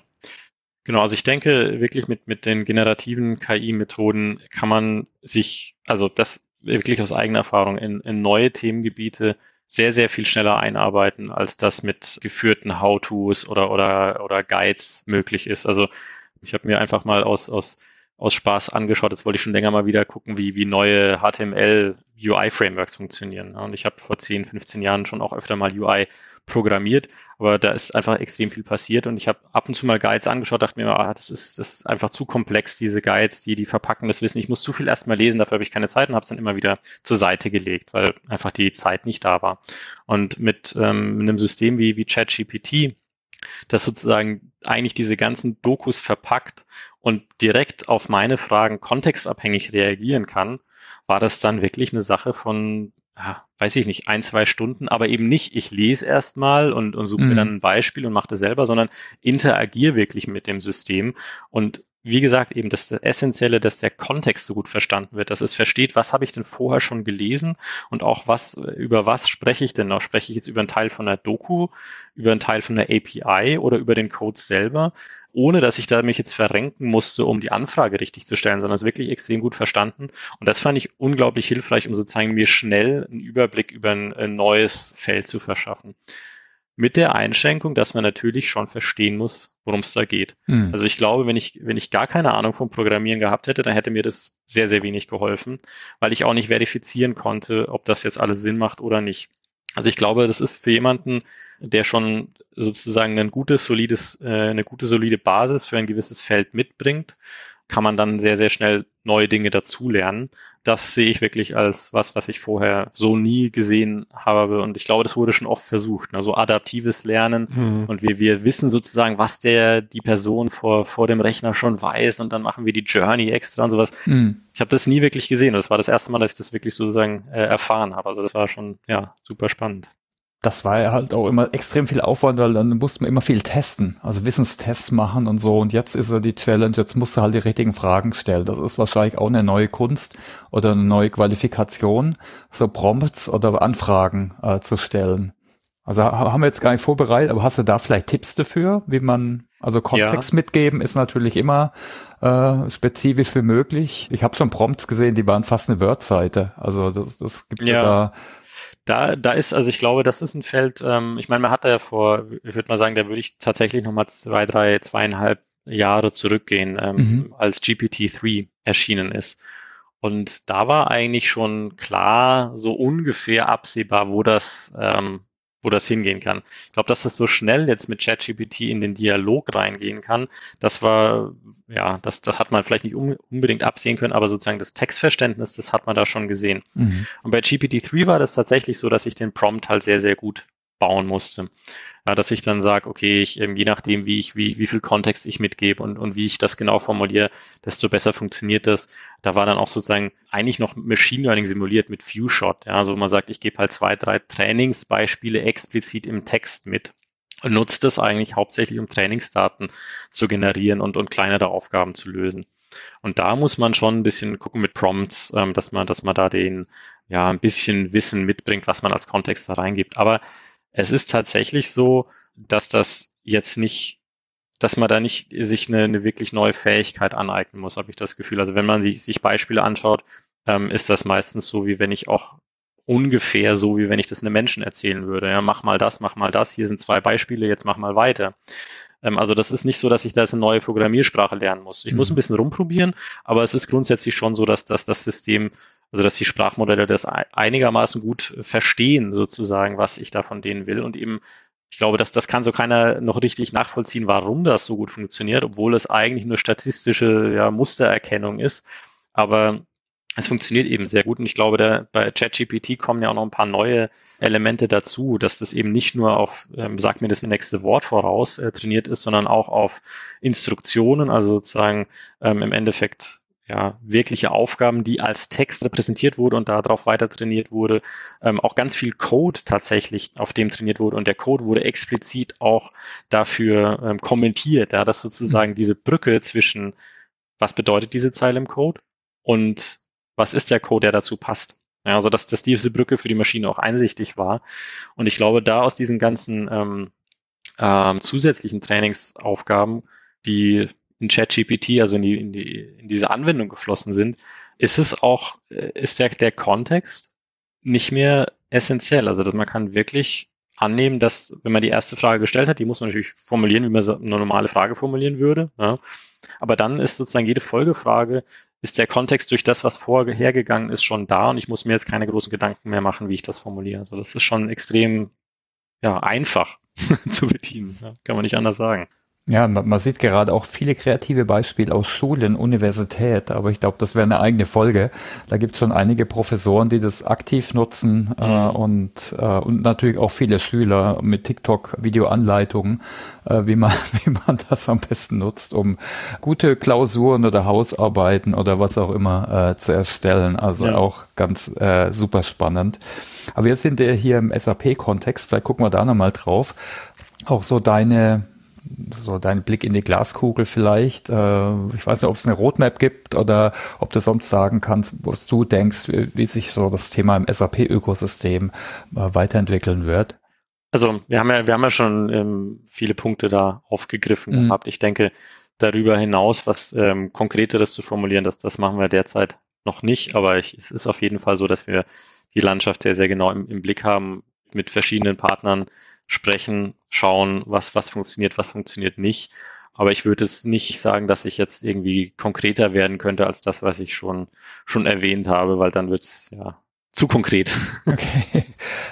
Genau, also ich denke wirklich mit, mit den generativen KI-Methoden kann man sich, also das wirklich aus eigener Erfahrung in, in neue Themengebiete sehr, sehr viel schneller einarbeiten, als das mit geführten How-Tos oder, oder, oder Guides möglich ist. Also ich habe mir einfach mal aus, aus aus Spaß angeschaut. Jetzt wollte ich schon länger mal wieder gucken, wie, wie neue HTML UI-Frameworks funktionieren. Und ich habe vor 10, 15 Jahren schon auch öfter mal UI programmiert, aber da ist einfach extrem viel passiert und ich habe ab und zu mal Guides angeschaut, dachte mir, ah, das ist, das ist einfach zu komplex, diese Guides, die, die verpacken das Wissen. Ich muss zu viel erstmal lesen, dafür habe ich keine Zeit und habe es dann immer wieder zur Seite gelegt, weil einfach die Zeit nicht da war. Und mit ähm, einem System wie, wie ChatGPT, das sozusagen eigentlich diese ganzen Dokus verpackt und direkt auf meine Fragen kontextabhängig reagieren kann, war das dann wirklich eine Sache von, ja, weiß ich nicht, ein, zwei Stunden, aber eben nicht, ich lese erstmal und, und suche mhm. mir dann ein Beispiel und mache das selber, sondern interagiere wirklich mit dem System und wie gesagt, eben das Essentielle, dass der Kontext so gut verstanden wird, dass es versteht, was habe ich denn vorher schon gelesen und auch was, über was spreche ich denn noch? Spreche ich jetzt über einen Teil von der Doku, über einen Teil von der API oder über den Code selber, ohne dass ich da mich jetzt verrenken musste, um die Anfrage richtig zu stellen, sondern es wirklich extrem gut verstanden. Und das fand ich unglaublich hilfreich, um sozusagen mir schnell einen Überblick über ein, ein neues Feld zu verschaffen. Mit der Einschränkung, dass man natürlich schon verstehen muss, worum es da geht. Mhm. Also ich glaube, wenn ich, wenn ich gar keine Ahnung vom Programmieren gehabt hätte, dann hätte mir das sehr, sehr wenig geholfen, weil ich auch nicht verifizieren konnte, ob das jetzt alles Sinn macht oder nicht. Also ich glaube, das ist für jemanden, der schon sozusagen ein gutes, solides, äh, eine gute, solide Basis für ein gewisses Feld mitbringt, kann man dann sehr, sehr schnell neue Dinge dazulernen. Das sehe ich wirklich als was, was ich vorher so nie gesehen habe. Und ich glaube, das wurde schon oft versucht. Also adaptives Lernen. Mhm. Und wir, wir wissen sozusagen, was der, die Person vor, vor dem Rechner schon weiß. Und dann machen wir die Journey extra und sowas. Mhm. Ich habe das nie wirklich gesehen. Das war das erste Mal, dass ich das wirklich sozusagen äh, erfahren habe. Also das war schon, ja, super spannend das war ja halt auch immer extrem viel Aufwand, weil dann musste man immer viel testen, also Wissenstests machen und so. Und jetzt ist ja die Challenge, jetzt musst du halt die richtigen Fragen stellen. Das ist wahrscheinlich auch eine neue Kunst oder eine neue Qualifikation, so Prompts oder Anfragen äh, zu stellen. Also haben wir jetzt gar nicht vorbereitet, aber hast du da vielleicht Tipps dafür, wie man, also Kontext ja. mitgeben ist natürlich immer äh, spezifisch wie möglich. Ich habe schon Prompts gesehen, die waren fast eine Word-Seite. Also das, das gibt ja, ja da da, da ist, also ich glaube, das ist ein Feld, ähm, ich meine, man hat da ja vor, ich würde mal sagen, da würde ich tatsächlich nochmal zwei, drei, zweieinhalb Jahre zurückgehen, ähm, mhm. als GPT-3 erschienen ist. Und da war eigentlich schon klar, so ungefähr absehbar, wo das, ähm, wo das hingehen kann. Ich glaube, dass das so schnell jetzt mit ChatGPT in den Dialog reingehen kann, das war, ja, das, das hat man vielleicht nicht unbedingt absehen können, aber sozusagen das Textverständnis, das hat man da schon gesehen. Mhm. Und bei GPT-3 war das tatsächlich so, dass ich den Prompt halt sehr, sehr gut bauen musste ja, dass ich dann sage, okay, ich, ähm, je nachdem, wie ich, wie, wie viel Kontext ich mitgebe und, und wie ich das genau formuliere, desto besser funktioniert das. Da war dann auch sozusagen eigentlich noch Machine Learning simuliert mit Few-Shot. Ja, also man sagt, ich gebe halt zwei, drei Trainingsbeispiele explizit im Text mit und nutzt das eigentlich hauptsächlich, um Trainingsdaten zu generieren und, und kleinere Aufgaben zu lösen. Und da muss man schon ein bisschen gucken mit Prompts, ähm, dass man, dass man da den, ja, ein bisschen Wissen mitbringt, was man als Kontext da reingibt. Aber es ist tatsächlich so, dass das jetzt nicht, dass man da nicht sich eine, eine wirklich neue Fähigkeit aneignen muss, habe ich das Gefühl. Also wenn man sich, sich Beispiele anschaut, ähm, ist das meistens so, wie wenn ich auch ungefähr so, wie wenn ich das einem Menschen erzählen würde. Ja, mach mal das, mach mal das, hier sind zwei Beispiele, jetzt mach mal weiter. Ähm, also das ist nicht so, dass ich da jetzt eine neue Programmiersprache lernen muss. Ich mhm. muss ein bisschen rumprobieren, aber es ist grundsätzlich schon so, dass, dass das System, also dass die Sprachmodelle das einigermaßen gut verstehen, sozusagen, was ich da von denen will und eben ich glaube, dass das kann so keiner noch richtig nachvollziehen, warum das so gut funktioniert, obwohl es eigentlich nur statistische ja, Mustererkennung ist. Aber es funktioniert eben sehr gut und ich glaube, da, bei ChatGPT kommen ja auch noch ein paar neue Elemente dazu, dass das eben nicht nur auf, ähm, sag mir das nächste Wort voraus, äh, trainiert ist, sondern auch auf Instruktionen, also sozusagen ähm, im Endeffekt ja, wirkliche Aufgaben, die als Text repräsentiert wurde und darauf weiter trainiert wurde. Ähm, auch ganz viel Code tatsächlich, auf dem trainiert wurde. Und der Code wurde explizit auch dafür ähm, kommentiert, ja, dass sozusagen diese Brücke zwischen, was bedeutet diese Zeile im Code und was ist der Code, der dazu passt. Ja, also dass, dass diese Brücke für die Maschine auch einsichtig war. Und ich glaube, da aus diesen ganzen ähm, ähm, zusätzlichen Trainingsaufgaben, die in ChatGPT, also in, die, in, die, in diese Anwendung geflossen sind, ist es auch, äh, ist der, der Kontext nicht mehr essentiell. Also dass man kann wirklich annehmen, dass wenn man die erste Frage gestellt hat, die muss man natürlich formulieren, wie man so eine normale Frage formulieren würde. Ja. Aber dann ist sozusagen jede Folgefrage, ist der Kontext durch das, was vorhergegangen ist, schon da und ich muss mir jetzt keine großen Gedanken mehr machen, wie ich das formuliere. Also das ist schon extrem ja, einfach zu bedienen, ja. kann man nicht anders sagen. Ja, man, man, sieht gerade auch viele kreative Beispiele aus Schulen, Universität, aber ich glaube, das wäre eine eigene Folge. Da gibt es schon einige Professoren, die das aktiv nutzen äh, mhm. äh, und, äh, und natürlich auch viele Schüler mit TikTok-Videoanleitungen, äh, wie, man, wie man das am besten nutzt, um gute Klausuren oder Hausarbeiten oder was auch immer äh, zu erstellen. Also ja. auch ganz äh, super spannend. Aber wir sind ja hier im SAP-Kontext, vielleicht gucken wir da nochmal drauf. Auch so deine so dein Blick in die Glaskugel vielleicht. Äh, ich weiß nicht, ob es eine Roadmap gibt oder ob du sonst sagen kannst, was du denkst, wie, sich so das Thema im SAP-Ökosystem äh, weiterentwickeln wird. Also wir haben ja, wir haben ja schon ähm, viele Punkte da aufgegriffen mhm. gehabt. Ich denke, darüber hinaus was ähm, Konkreteres zu formulieren, das, das machen wir derzeit noch nicht, aber ich, es ist auf jeden Fall so, dass wir die Landschaft sehr, sehr genau im, im Blick haben, mit verschiedenen Partnern sprechen, schauen, was, was funktioniert, was funktioniert nicht. Aber ich würde es nicht sagen, dass ich jetzt irgendwie konkreter werden könnte als das, was ich schon, schon erwähnt habe, weil dann wird es ja zu konkret. Okay.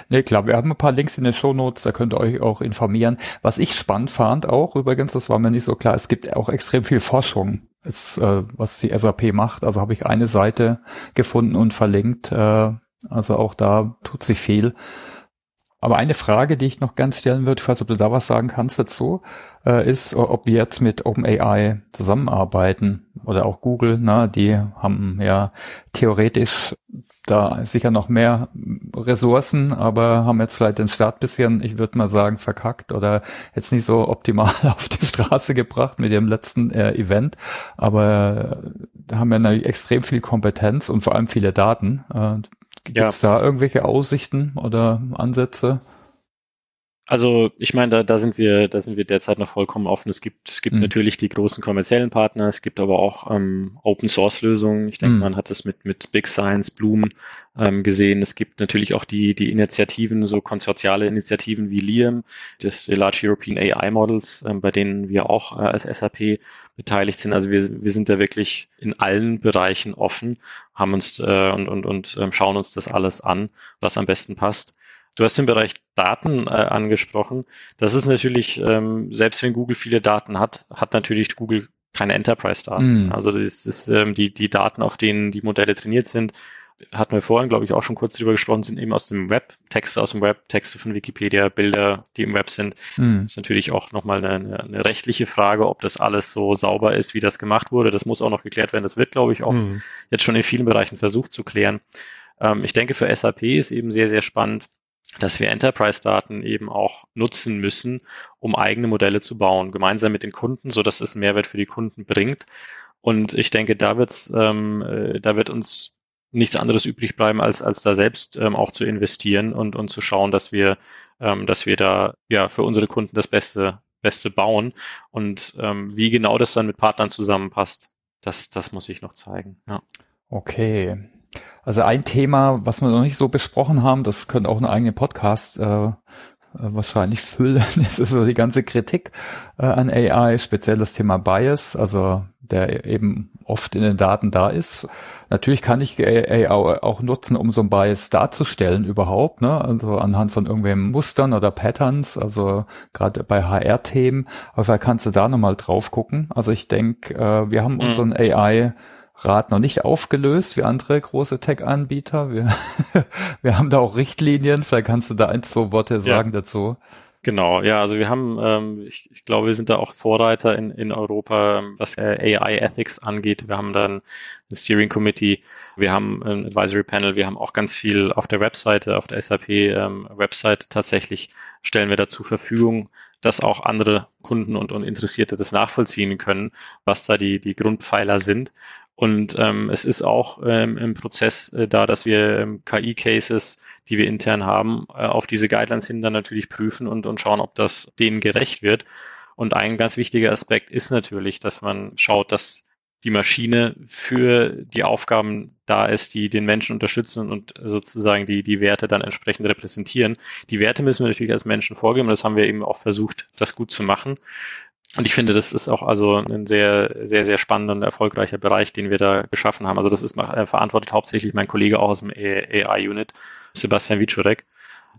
Nee, klar, wir haben ein paar Links in den Show Notes, da könnt ihr euch auch informieren. Was ich spannend fand auch übrigens, das war mir nicht so klar, es gibt auch extrem viel Forschung, ist, äh, was die SAP macht. Also habe ich eine Seite gefunden und verlinkt. Äh, also auch da tut sich viel. Aber eine Frage, die ich noch ganz stellen würde, weiß, ob du da was sagen kannst dazu, äh, ist, ob wir jetzt mit OpenAI zusammenarbeiten oder auch Google, na, die haben ja theoretisch da sicher noch mehr Ressourcen, aber haben jetzt vielleicht den Start bisschen, ich würde mal sagen, verkackt oder jetzt nicht so optimal auf die Straße gebracht mit ihrem letzten äh, Event. Aber äh, da haben wir natürlich extrem viel Kompetenz und vor allem viele Daten. Äh, Gibt es ja. da irgendwelche Aussichten oder Ansätze? Also ich meine, da, da sind wir, da sind wir derzeit noch vollkommen offen. Es gibt, es gibt mhm. natürlich die großen kommerziellen Partner, es gibt aber auch ähm, Open Source Lösungen. Ich denke, mhm. man hat es mit mit Big Science, Bloom ähm, gesehen. Es gibt natürlich auch die die Initiativen, so konsortiale Initiativen wie LIAM, das Large European AI Models, ähm, bei denen wir auch äh, als SAP beteiligt sind. Also wir wir sind da wirklich in allen Bereichen offen, haben uns äh, und und und ähm, schauen uns das alles an, was am besten passt. Du hast den Bereich Daten äh, angesprochen. Das ist natürlich, ähm, selbst wenn Google viele Daten hat, hat natürlich Google keine Enterprise-Daten. Mm. Also das ist ähm, die, die Daten, auf denen die Modelle trainiert sind, hatten wir vorhin, glaube ich, auch schon kurz drüber gesprochen, sind eben aus dem Web, Texte aus dem Web, Texte von Wikipedia, Bilder, die im Web sind. Das ist natürlich auch nochmal eine, eine rechtliche Frage, ob das alles so sauber ist, wie das gemacht wurde. Das muss auch noch geklärt werden. Das wird, glaube ich, auch mm. jetzt schon in vielen Bereichen versucht zu klären. Ähm, ich denke, für SAP ist eben sehr, sehr spannend, dass wir Enterprise-Daten eben auch nutzen müssen, um eigene Modelle zu bauen, gemeinsam mit den Kunden, so es Mehrwert für die Kunden bringt. Und ich denke, da wird's, ähm, äh, da wird uns nichts anderes übrig bleiben, als, als da selbst ähm, auch zu investieren und, und zu schauen, dass wir, ähm, dass wir da ja für unsere Kunden das Beste, Beste bauen. Und ähm, wie genau das dann mit Partnern zusammenpasst, das, das muss ich noch zeigen. Ja. Okay, also ein Thema, was wir noch nicht so besprochen haben, das könnte auch einen eigenen Podcast äh, äh wahrscheinlich füllen, das ist so die ganze Kritik äh, an AI, speziell das Thema Bias, also der eben oft in den Daten da ist. Natürlich kann ich AI auch nutzen, um so ein Bias darzustellen überhaupt, ne? also anhand von irgendwelchen Mustern oder Patterns, also gerade bei HR-Themen, aber vielleicht kannst du da nochmal drauf gucken. Also ich denke, äh, wir haben mhm. unseren AI Rat noch nicht aufgelöst wie andere große Tech-Anbieter. Wir, wir haben da auch Richtlinien. Vielleicht kannst du da ein, zwei Worte sagen ja. dazu. Genau, ja, also wir haben, ähm, ich, ich glaube, wir sind da auch Vorreiter in, in Europa, was äh, AI Ethics angeht. Wir haben dann ein Steering Committee, wir haben ein Advisory Panel, wir haben auch ganz viel auf der Webseite, auf der SAP ähm, Website tatsächlich stellen wir da zur Verfügung, dass auch andere Kunden und, und Interessierte das nachvollziehen können, was da die, die Grundpfeiler sind. Und ähm, es ist auch ähm, im Prozess äh, da, dass wir ähm, KI-Cases, die wir intern haben, äh, auf diese Guidelines hin dann natürlich prüfen und, und schauen, ob das denen gerecht wird. Und ein ganz wichtiger Aspekt ist natürlich, dass man schaut, dass die Maschine für die Aufgaben da ist, die den Menschen unterstützen und sozusagen die, die Werte dann entsprechend repräsentieren. Die Werte müssen wir natürlich als Menschen vorgeben. Das haben wir eben auch versucht, das gut zu machen. Und ich finde, das ist auch also ein sehr, sehr, sehr spannender und erfolgreicher Bereich, den wir da geschaffen haben. Also das ist äh, verantwortet hauptsächlich mein Kollege auch aus dem AI-Unit, Sebastian Wiczurek,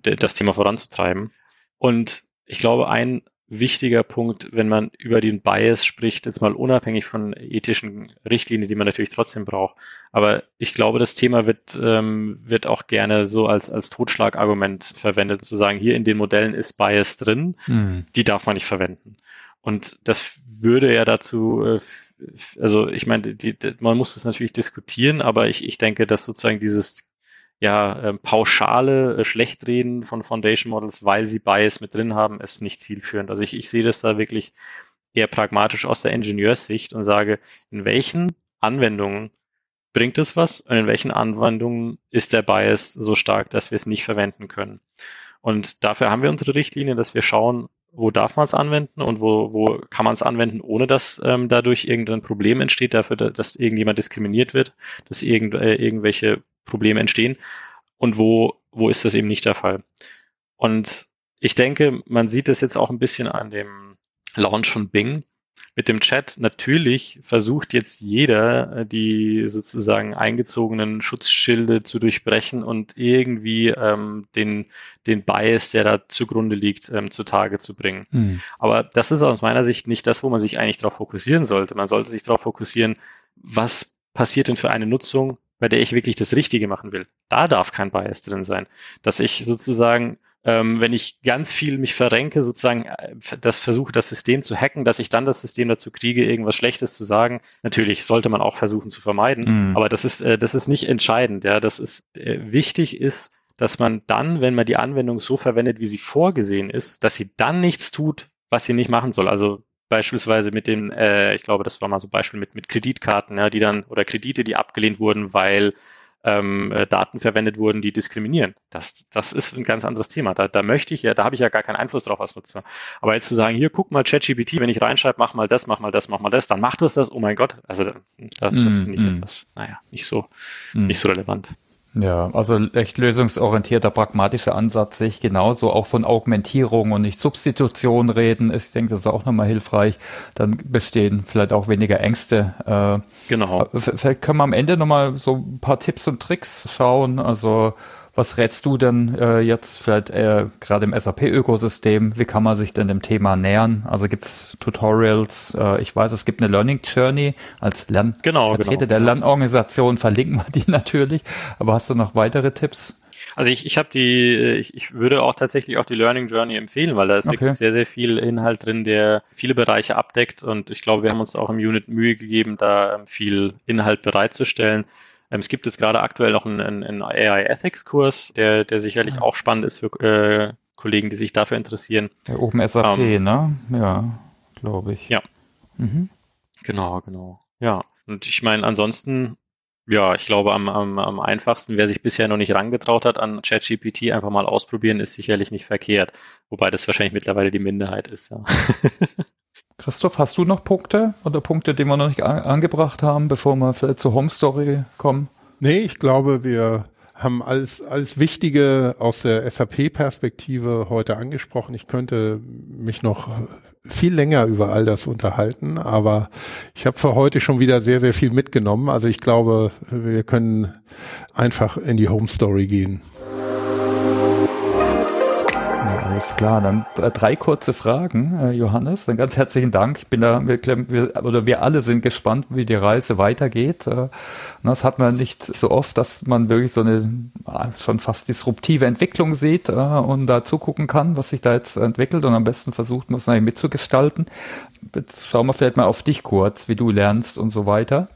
das Thema voranzutreiben. Und ich glaube, ein wichtiger Punkt, wenn man über den Bias spricht, jetzt mal unabhängig von ethischen Richtlinien, die man natürlich trotzdem braucht. Aber ich glaube, das Thema wird, ähm, wird auch gerne so als, als Totschlagargument verwendet, zu sagen, hier in den Modellen ist Bias drin, mhm. die darf man nicht verwenden. Und das würde ja dazu, äh, also ich meine, die, die, man muss das natürlich diskutieren, aber ich, ich denke, dass sozusagen dieses ja, äh, pauschale äh, Schlechtreden von Foundation Models, weil sie Bias mit drin haben, ist nicht zielführend. Also ich, ich sehe das da wirklich eher pragmatisch aus der Ingenieurssicht und sage, in welchen Anwendungen bringt es was und in welchen Anwendungen ist der Bias so stark, dass wir es nicht verwenden können. Und dafür haben wir unsere Richtlinie, dass wir schauen, wo darf man es anwenden und wo, wo kann man es anwenden, ohne dass ähm, dadurch irgendein Problem entsteht, dafür, dass irgendjemand diskriminiert wird, dass irgend, äh, irgendwelche Probleme entstehen und wo, wo ist das eben nicht der Fall. Und ich denke, man sieht es jetzt auch ein bisschen an dem Launch von Bing, mit dem Chat natürlich versucht jetzt jeder, äh, die sozusagen eingezogenen Schutzschilde zu durchbrechen und irgendwie ähm, den, den Bias, der da zugrunde liegt, ähm, zutage zu bringen. Mhm. Aber das ist aus meiner Sicht nicht das, wo man sich eigentlich darauf fokussieren sollte. Man sollte sich darauf fokussieren, was passiert denn für eine Nutzung, bei der ich wirklich das Richtige machen will. Da darf kein Bias drin sein. Dass ich sozusagen, ähm, wenn ich ganz viel mich verrenke, sozusagen äh, das versuche, das System zu hacken, dass ich dann das System dazu kriege, irgendwas Schlechtes zu sagen. Natürlich sollte man auch versuchen zu vermeiden, mhm. aber das ist, äh, das ist nicht entscheidend. Ja, das ist äh, wichtig ist, dass man dann, wenn man die Anwendung so verwendet, wie sie vorgesehen ist, dass sie dann nichts tut, was sie nicht machen soll. Also beispielsweise mit den, äh, ich glaube, das war mal so ein Beispiel mit, mit Kreditkarten, ja, die dann oder Kredite, die abgelehnt wurden, weil ähm, äh, Daten verwendet wurden, die diskriminieren. Das, das ist ein ganz anderes Thema. Da, da möchte ich ja, da habe ich ja gar keinen Einfluss drauf als Nutzer. Aber jetzt zu sagen, hier guck mal ChatGPT, wenn ich reinschreibe, mach mal das, mach mal das, mach mal das, dann macht es das. Oh mein Gott, also das, das mm, finde ich mm. etwas, naja, nicht so, mm. nicht so relevant. Ja, also echt lösungsorientierter, pragmatischer Ansatz sehe ich genauso. Auch von Augmentierung und nicht Substitution reden. Ich denke, das ist auch nochmal hilfreich. Dann bestehen vielleicht auch weniger Ängste. Äh, genau. Vielleicht können wir am Ende nochmal so ein paar Tipps und Tricks schauen. Also was rätst du denn äh, jetzt vielleicht äh, gerade im SAP-Ökosystem? Wie kann man sich denn dem Thema nähern? Also gibt es Tutorials? Äh, ich weiß, es gibt eine Learning Journey als Lern genau, Vertreter genau. der Lernorganisation, verlinken wir die natürlich. Aber hast du noch weitere Tipps? Also ich, ich habe die, ich, ich würde auch tatsächlich auch die Learning Journey empfehlen, weil da ist okay. wirklich sehr, sehr viel Inhalt drin, der viele Bereiche abdeckt und ich glaube, wir haben uns auch im Unit Mühe gegeben, da ähm, viel Inhalt bereitzustellen. Ähm, es gibt jetzt gerade aktuell noch einen, einen AI Ethics Kurs, der, der sicherlich ja. auch spannend ist für äh, Kollegen, die sich dafür interessieren. Der Open SAP, ähm, ne? Ja, glaube ich. Ja. Mhm. Genau, genau. Ja. Und ich meine, ansonsten, ja, ich glaube, am, am, am einfachsten, wer sich bisher noch nicht rangetraut hat an ChatGPT, einfach mal ausprobieren, ist sicherlich nicht verkehrt. Wobei das wahrscheinlich mittlerweile die Minderheit ist, ja. Christoph, hast du noch Punkte oder Punkte, die wir noch nicht angebracht haben, bevor wir vielleicht zur Home Story kommen? Nee, ich glaube, wir haben alles, alles Wichtige aus der SAP-Perspektive heute angesprochen. Ich könnte mich noch viel länger über all das unterhalten, aber ich habe für heute schon wieder sehr, sehr viel mitgenommen. Also ich glaube, wir können einfach in die Home Story gehen. Alles klar, dann drei kurze Fragen, äh, Johannes. Dann ganz herzlichen Dank. Ich bin da, wir, oder wir alle sind gespannt, wie die Reise weitergeht. Äh, das hat man nicht so oft, dass man wirklich so eine schon fast disruptive Entwicklung sieht äh, und da zugucken kann, was sich da jetzt entwickelt und am besten versucht man es mitzugestalten. Jetzt schauen wir vielleicht mal auf dich kurz, wie du lernst und so weiter.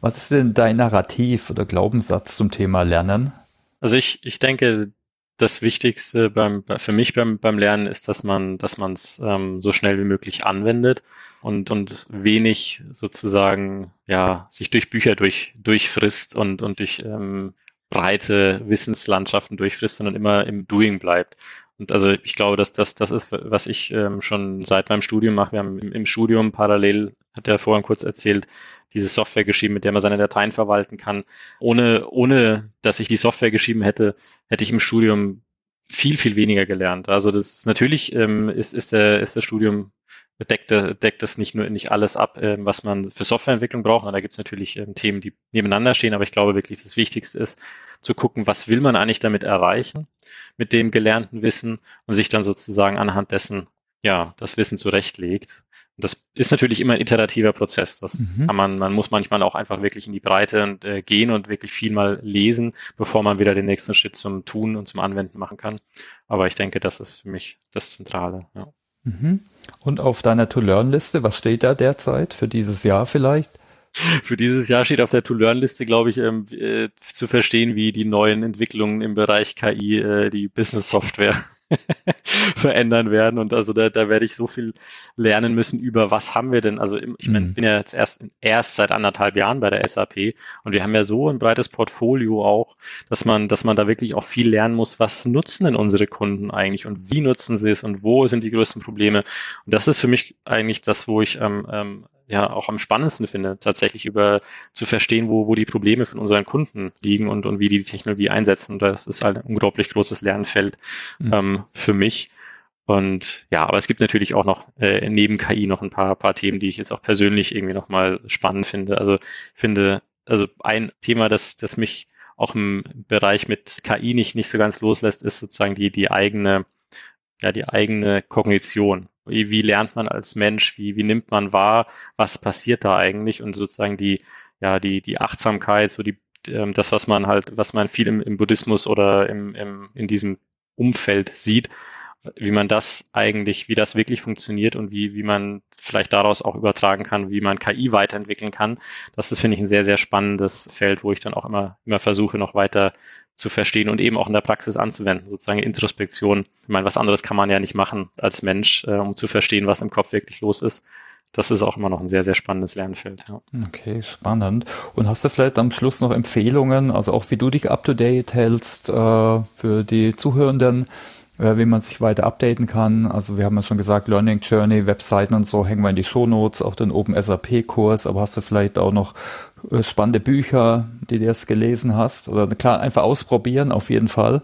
Was ist denn dein Narrativ oder Glaubenssatz zum Thema Lernen? Also ich, ich denke, das Wichtigste beim, für mich beim, beim Lernen ist, dass man, dass man es ähm, so schnell wie möglich anwendet und, und wenig sozusagen ja sich durch Bücher durch, durchfrisst und, und durch ähm, breite Wissenslandschaften durchfrisst, sondern immer im Doing bleibt. Und also ich glaube, dass das das ist, was ich ähm, schon seit meinem Studium mache. Wir haben im, im Studium parallel, hat er vorhin kurz erzählt, diese Software geschrieben, mit der man seine Dateien verwalten kann. Ohne, ohne dass ich die Software geschrieben hätte, hätte ich im Studium viel, viel weniger gelernt. Also das ist natürlich ähm, ist, ist, der, ist das Studium deckt, deckt das nicht nur nicht alles ab, ähm, was man für Softwareentwicklung braucht. Und da gibt es natürlich ähm, Themen, die nebeneinander stehen, aber ich glaube wirklich, das Wichtigste ist zu gucken, was will man eigentlich damit erreichen mit dem gelernten Wissen und sich dann sozusagen anhand dessen ja das Wissen zurechtlegt und das ist natürlich immer ein iterativer Prozess. Das mhm. kann man, man muss manchmal auch einfach wirklich in die Breite und, äh, gehen und wirklich viel mal lesen, bevor man wieder den nächsten Schritt zum Tun und zum Anwenden machen kann. Aber ich denke, das ist für mich das Zentrale. Ja. Mhm. Und auf deiner To-Learn-Liste, was steht da derzeit für dieses Jahr vielleicht? Für dieses Jahr steht auf der To-Learn-Liste, glaube ich, ähm, äh, zu verstehen, wie die neuen Entwicklungen im Bereich KI, äh, die Business-Software verändern werden. Und also da, da werde ich so viel lernen müssen über, was haben wir denn? Also ich mein, mhm. bin ja jetzt erst, erst seit anderthalb Jahren bei der SAP und wir haben ja so ein breites Portfolio auch, dass man, dass man da wirklich auch viel lernen muss, was nutzen denn unsere Kunden eigentlich und wie nutzen sie es und wo sind die größten Probleme. Und das ist für mich eigentlich das, wo ich ähm, ähm, ja auch am spannendsten finde, tatsächlich über zu verstehen, wo, wo die Probleme von unseren Kunden liegen und, und wie die die Technologie einsetzen. Und das ist halt ein unglaublich großes Lernfeld mhm. ähm, für mich. Und ja, aber es gibt natürlich auch noch äh, neben KI noch ein paar, paar Themen, die ich jetzt auch persönlich irgendwie nochmal spannend finde. Also ich finde, also ein Thema, das, das mich auch im Bereich mit KI nicht, nicht so ganz loslässt, ist sozusagen die, die eigene, ja, die eigene Kognition. Wie, wie lernt man als Mensch? Wie, wie nimmt man wahr? Was passiert da eigentlich? Und sozusagen die, ja, die, die Achtsamkeit, so die, ähm, das, was man halt, was man viel im, im Buddhismus oder im, im, in diesem Umfeld sieht, wie man das eigentlich, wie das wirklich funktioniert und wie, wie man vielleicht daraus auch übertragen kann, wie man KI weiterentwickeln kann. Das ist, finde ich, ein sehr, sehr spannendes Feld, wo ich dann auch immer, immer versuche, noch weiter zu verstehen und eben auch in der Praxis anzuwenden, sozusagen Introspektion. Ich meine, was anderes kann man ja nicht machen als Mensch, äh, um zu verstehen, was im Kopf wirklich los ist. Das ist auch immer noch ein sehr, sehr spannendes Lernfeld. Ja. Okay, spannend. Und hast du vielleicht am Schluss noch Empfehlungen, also auch wie du dich up-to-date hältst äh, für die Zuhörenden, äh, wie man sich weiter updaten kann. Also wir haben ja schon gesagt, Learning Journey, Webseiten und so hängen wir in die Shownotes, auch den Open SAP Kurs, aber hast du vielleicht auch noch äh, spannende Bücher, die du jetzt gelesen hast? Oder klar, einfach ausprobieren auf jeden Fall.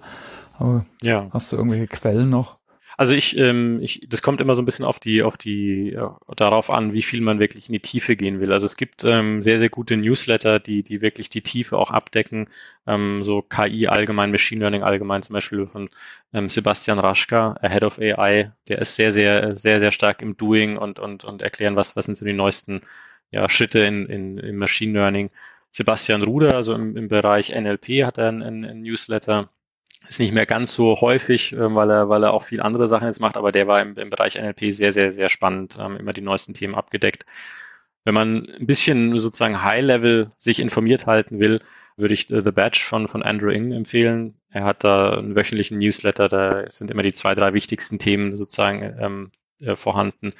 Aber ja. Hast du irgendwelche Quellen noch? Also ich, ähm, ich, das kommt immer so ein bisschen auf die, auf die, ja, darauf an, wie viel man wirklich in die Tiefe gehen will. Also es gibt ähm, sehr, sehr gute Newsletter, die, die wirklich die Tiefe auch abdecken. Ähm, so KI allgemein, Machine Learning allgemein, zum Beispiel von ähm, Sebastian Raschka, Head of AI. Der ist sehr, sehr, sehr, sehr stark im Doing und, und, und erklären, was, was sind so die neuesten ja, Schritte in, in, in Machine Learning. Sebastian Ruder, also im, im Bereich NLP, hat er einen, einen Newsletter ist nicht mehr ganz so häufig, äh, weil er, weil er auch viel andere Sachen jetzt macht, aber der war im, im Bereich NLP sehr, sehr, sehr spannend, ähm, immer die neuesten Themen abgedeckt. Wenn man ein bisschen sozusagen High-Level sich informiert halten will, würde ich The Badge von, von Andrew Ng empfehlen. Er hat da einen wöchentlichen Newsletter, da sind immer die zwei, drei wichtigsten Themen sozusagen ähm, äh, vorhanden.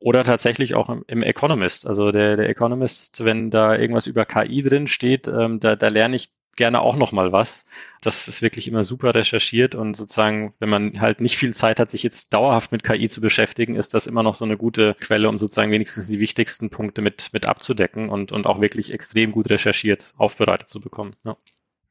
Oder tatsächlich auch im, im Economist. Also der, der Economist, wenn da irgendwas über KI drin steht, ähm, da, da lerne ich gerne auch noch mal was. Das ist wirklich immer super recherchiert und sozusagen, wenn man halt nicht viel Zeit hat, sich jetzt dauerhaft mit KI zu beschäftigen, ist das immer noch so eine gute Quelle, um sozusagen wenigstens die wichtigsten Punkte mit, mit abzudecken und, und auch wirklich extrem gut recherchiert aufbereitet zu bekommen. Ja.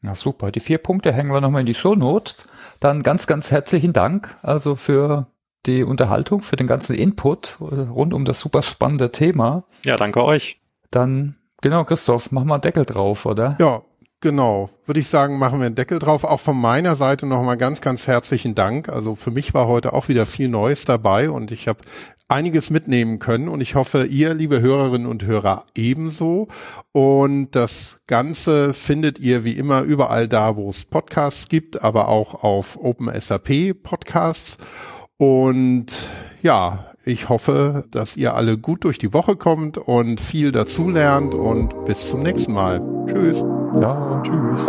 Na super, die vier Punkte hängen wir nochmal in die Show Notes. Dann ganz, ganz herzlichen Dank also für die Unterhaltung, für den ganzen Input rund um das super spannende Thema. Ja, danke euch. Dann, genau, Christoph, mach mal Deckel drauf, oder? Ja, Genau, würde ich sagen, machen wir einen Deckel drauf. Auch von meiner Seite nochmal ganz, ganz herzlichen Dank. Also für mich war heute auch wieder viel Neues dabei und ich habe einiges mitnehmen können und ich hoffe, ihr, liebe Hörerinnen und Hörer, ebenso. Und das Ganze findet ihr wie immer überall da, wo es Podcasts gibt, aber auch auf OpenSAP Podcasts. Und ja, ich hoffe, dass ihr alle gut durch die Woche kommt und viel dazulernt und bis zum nächsten Mal. Tschüss. Ja, tschüss.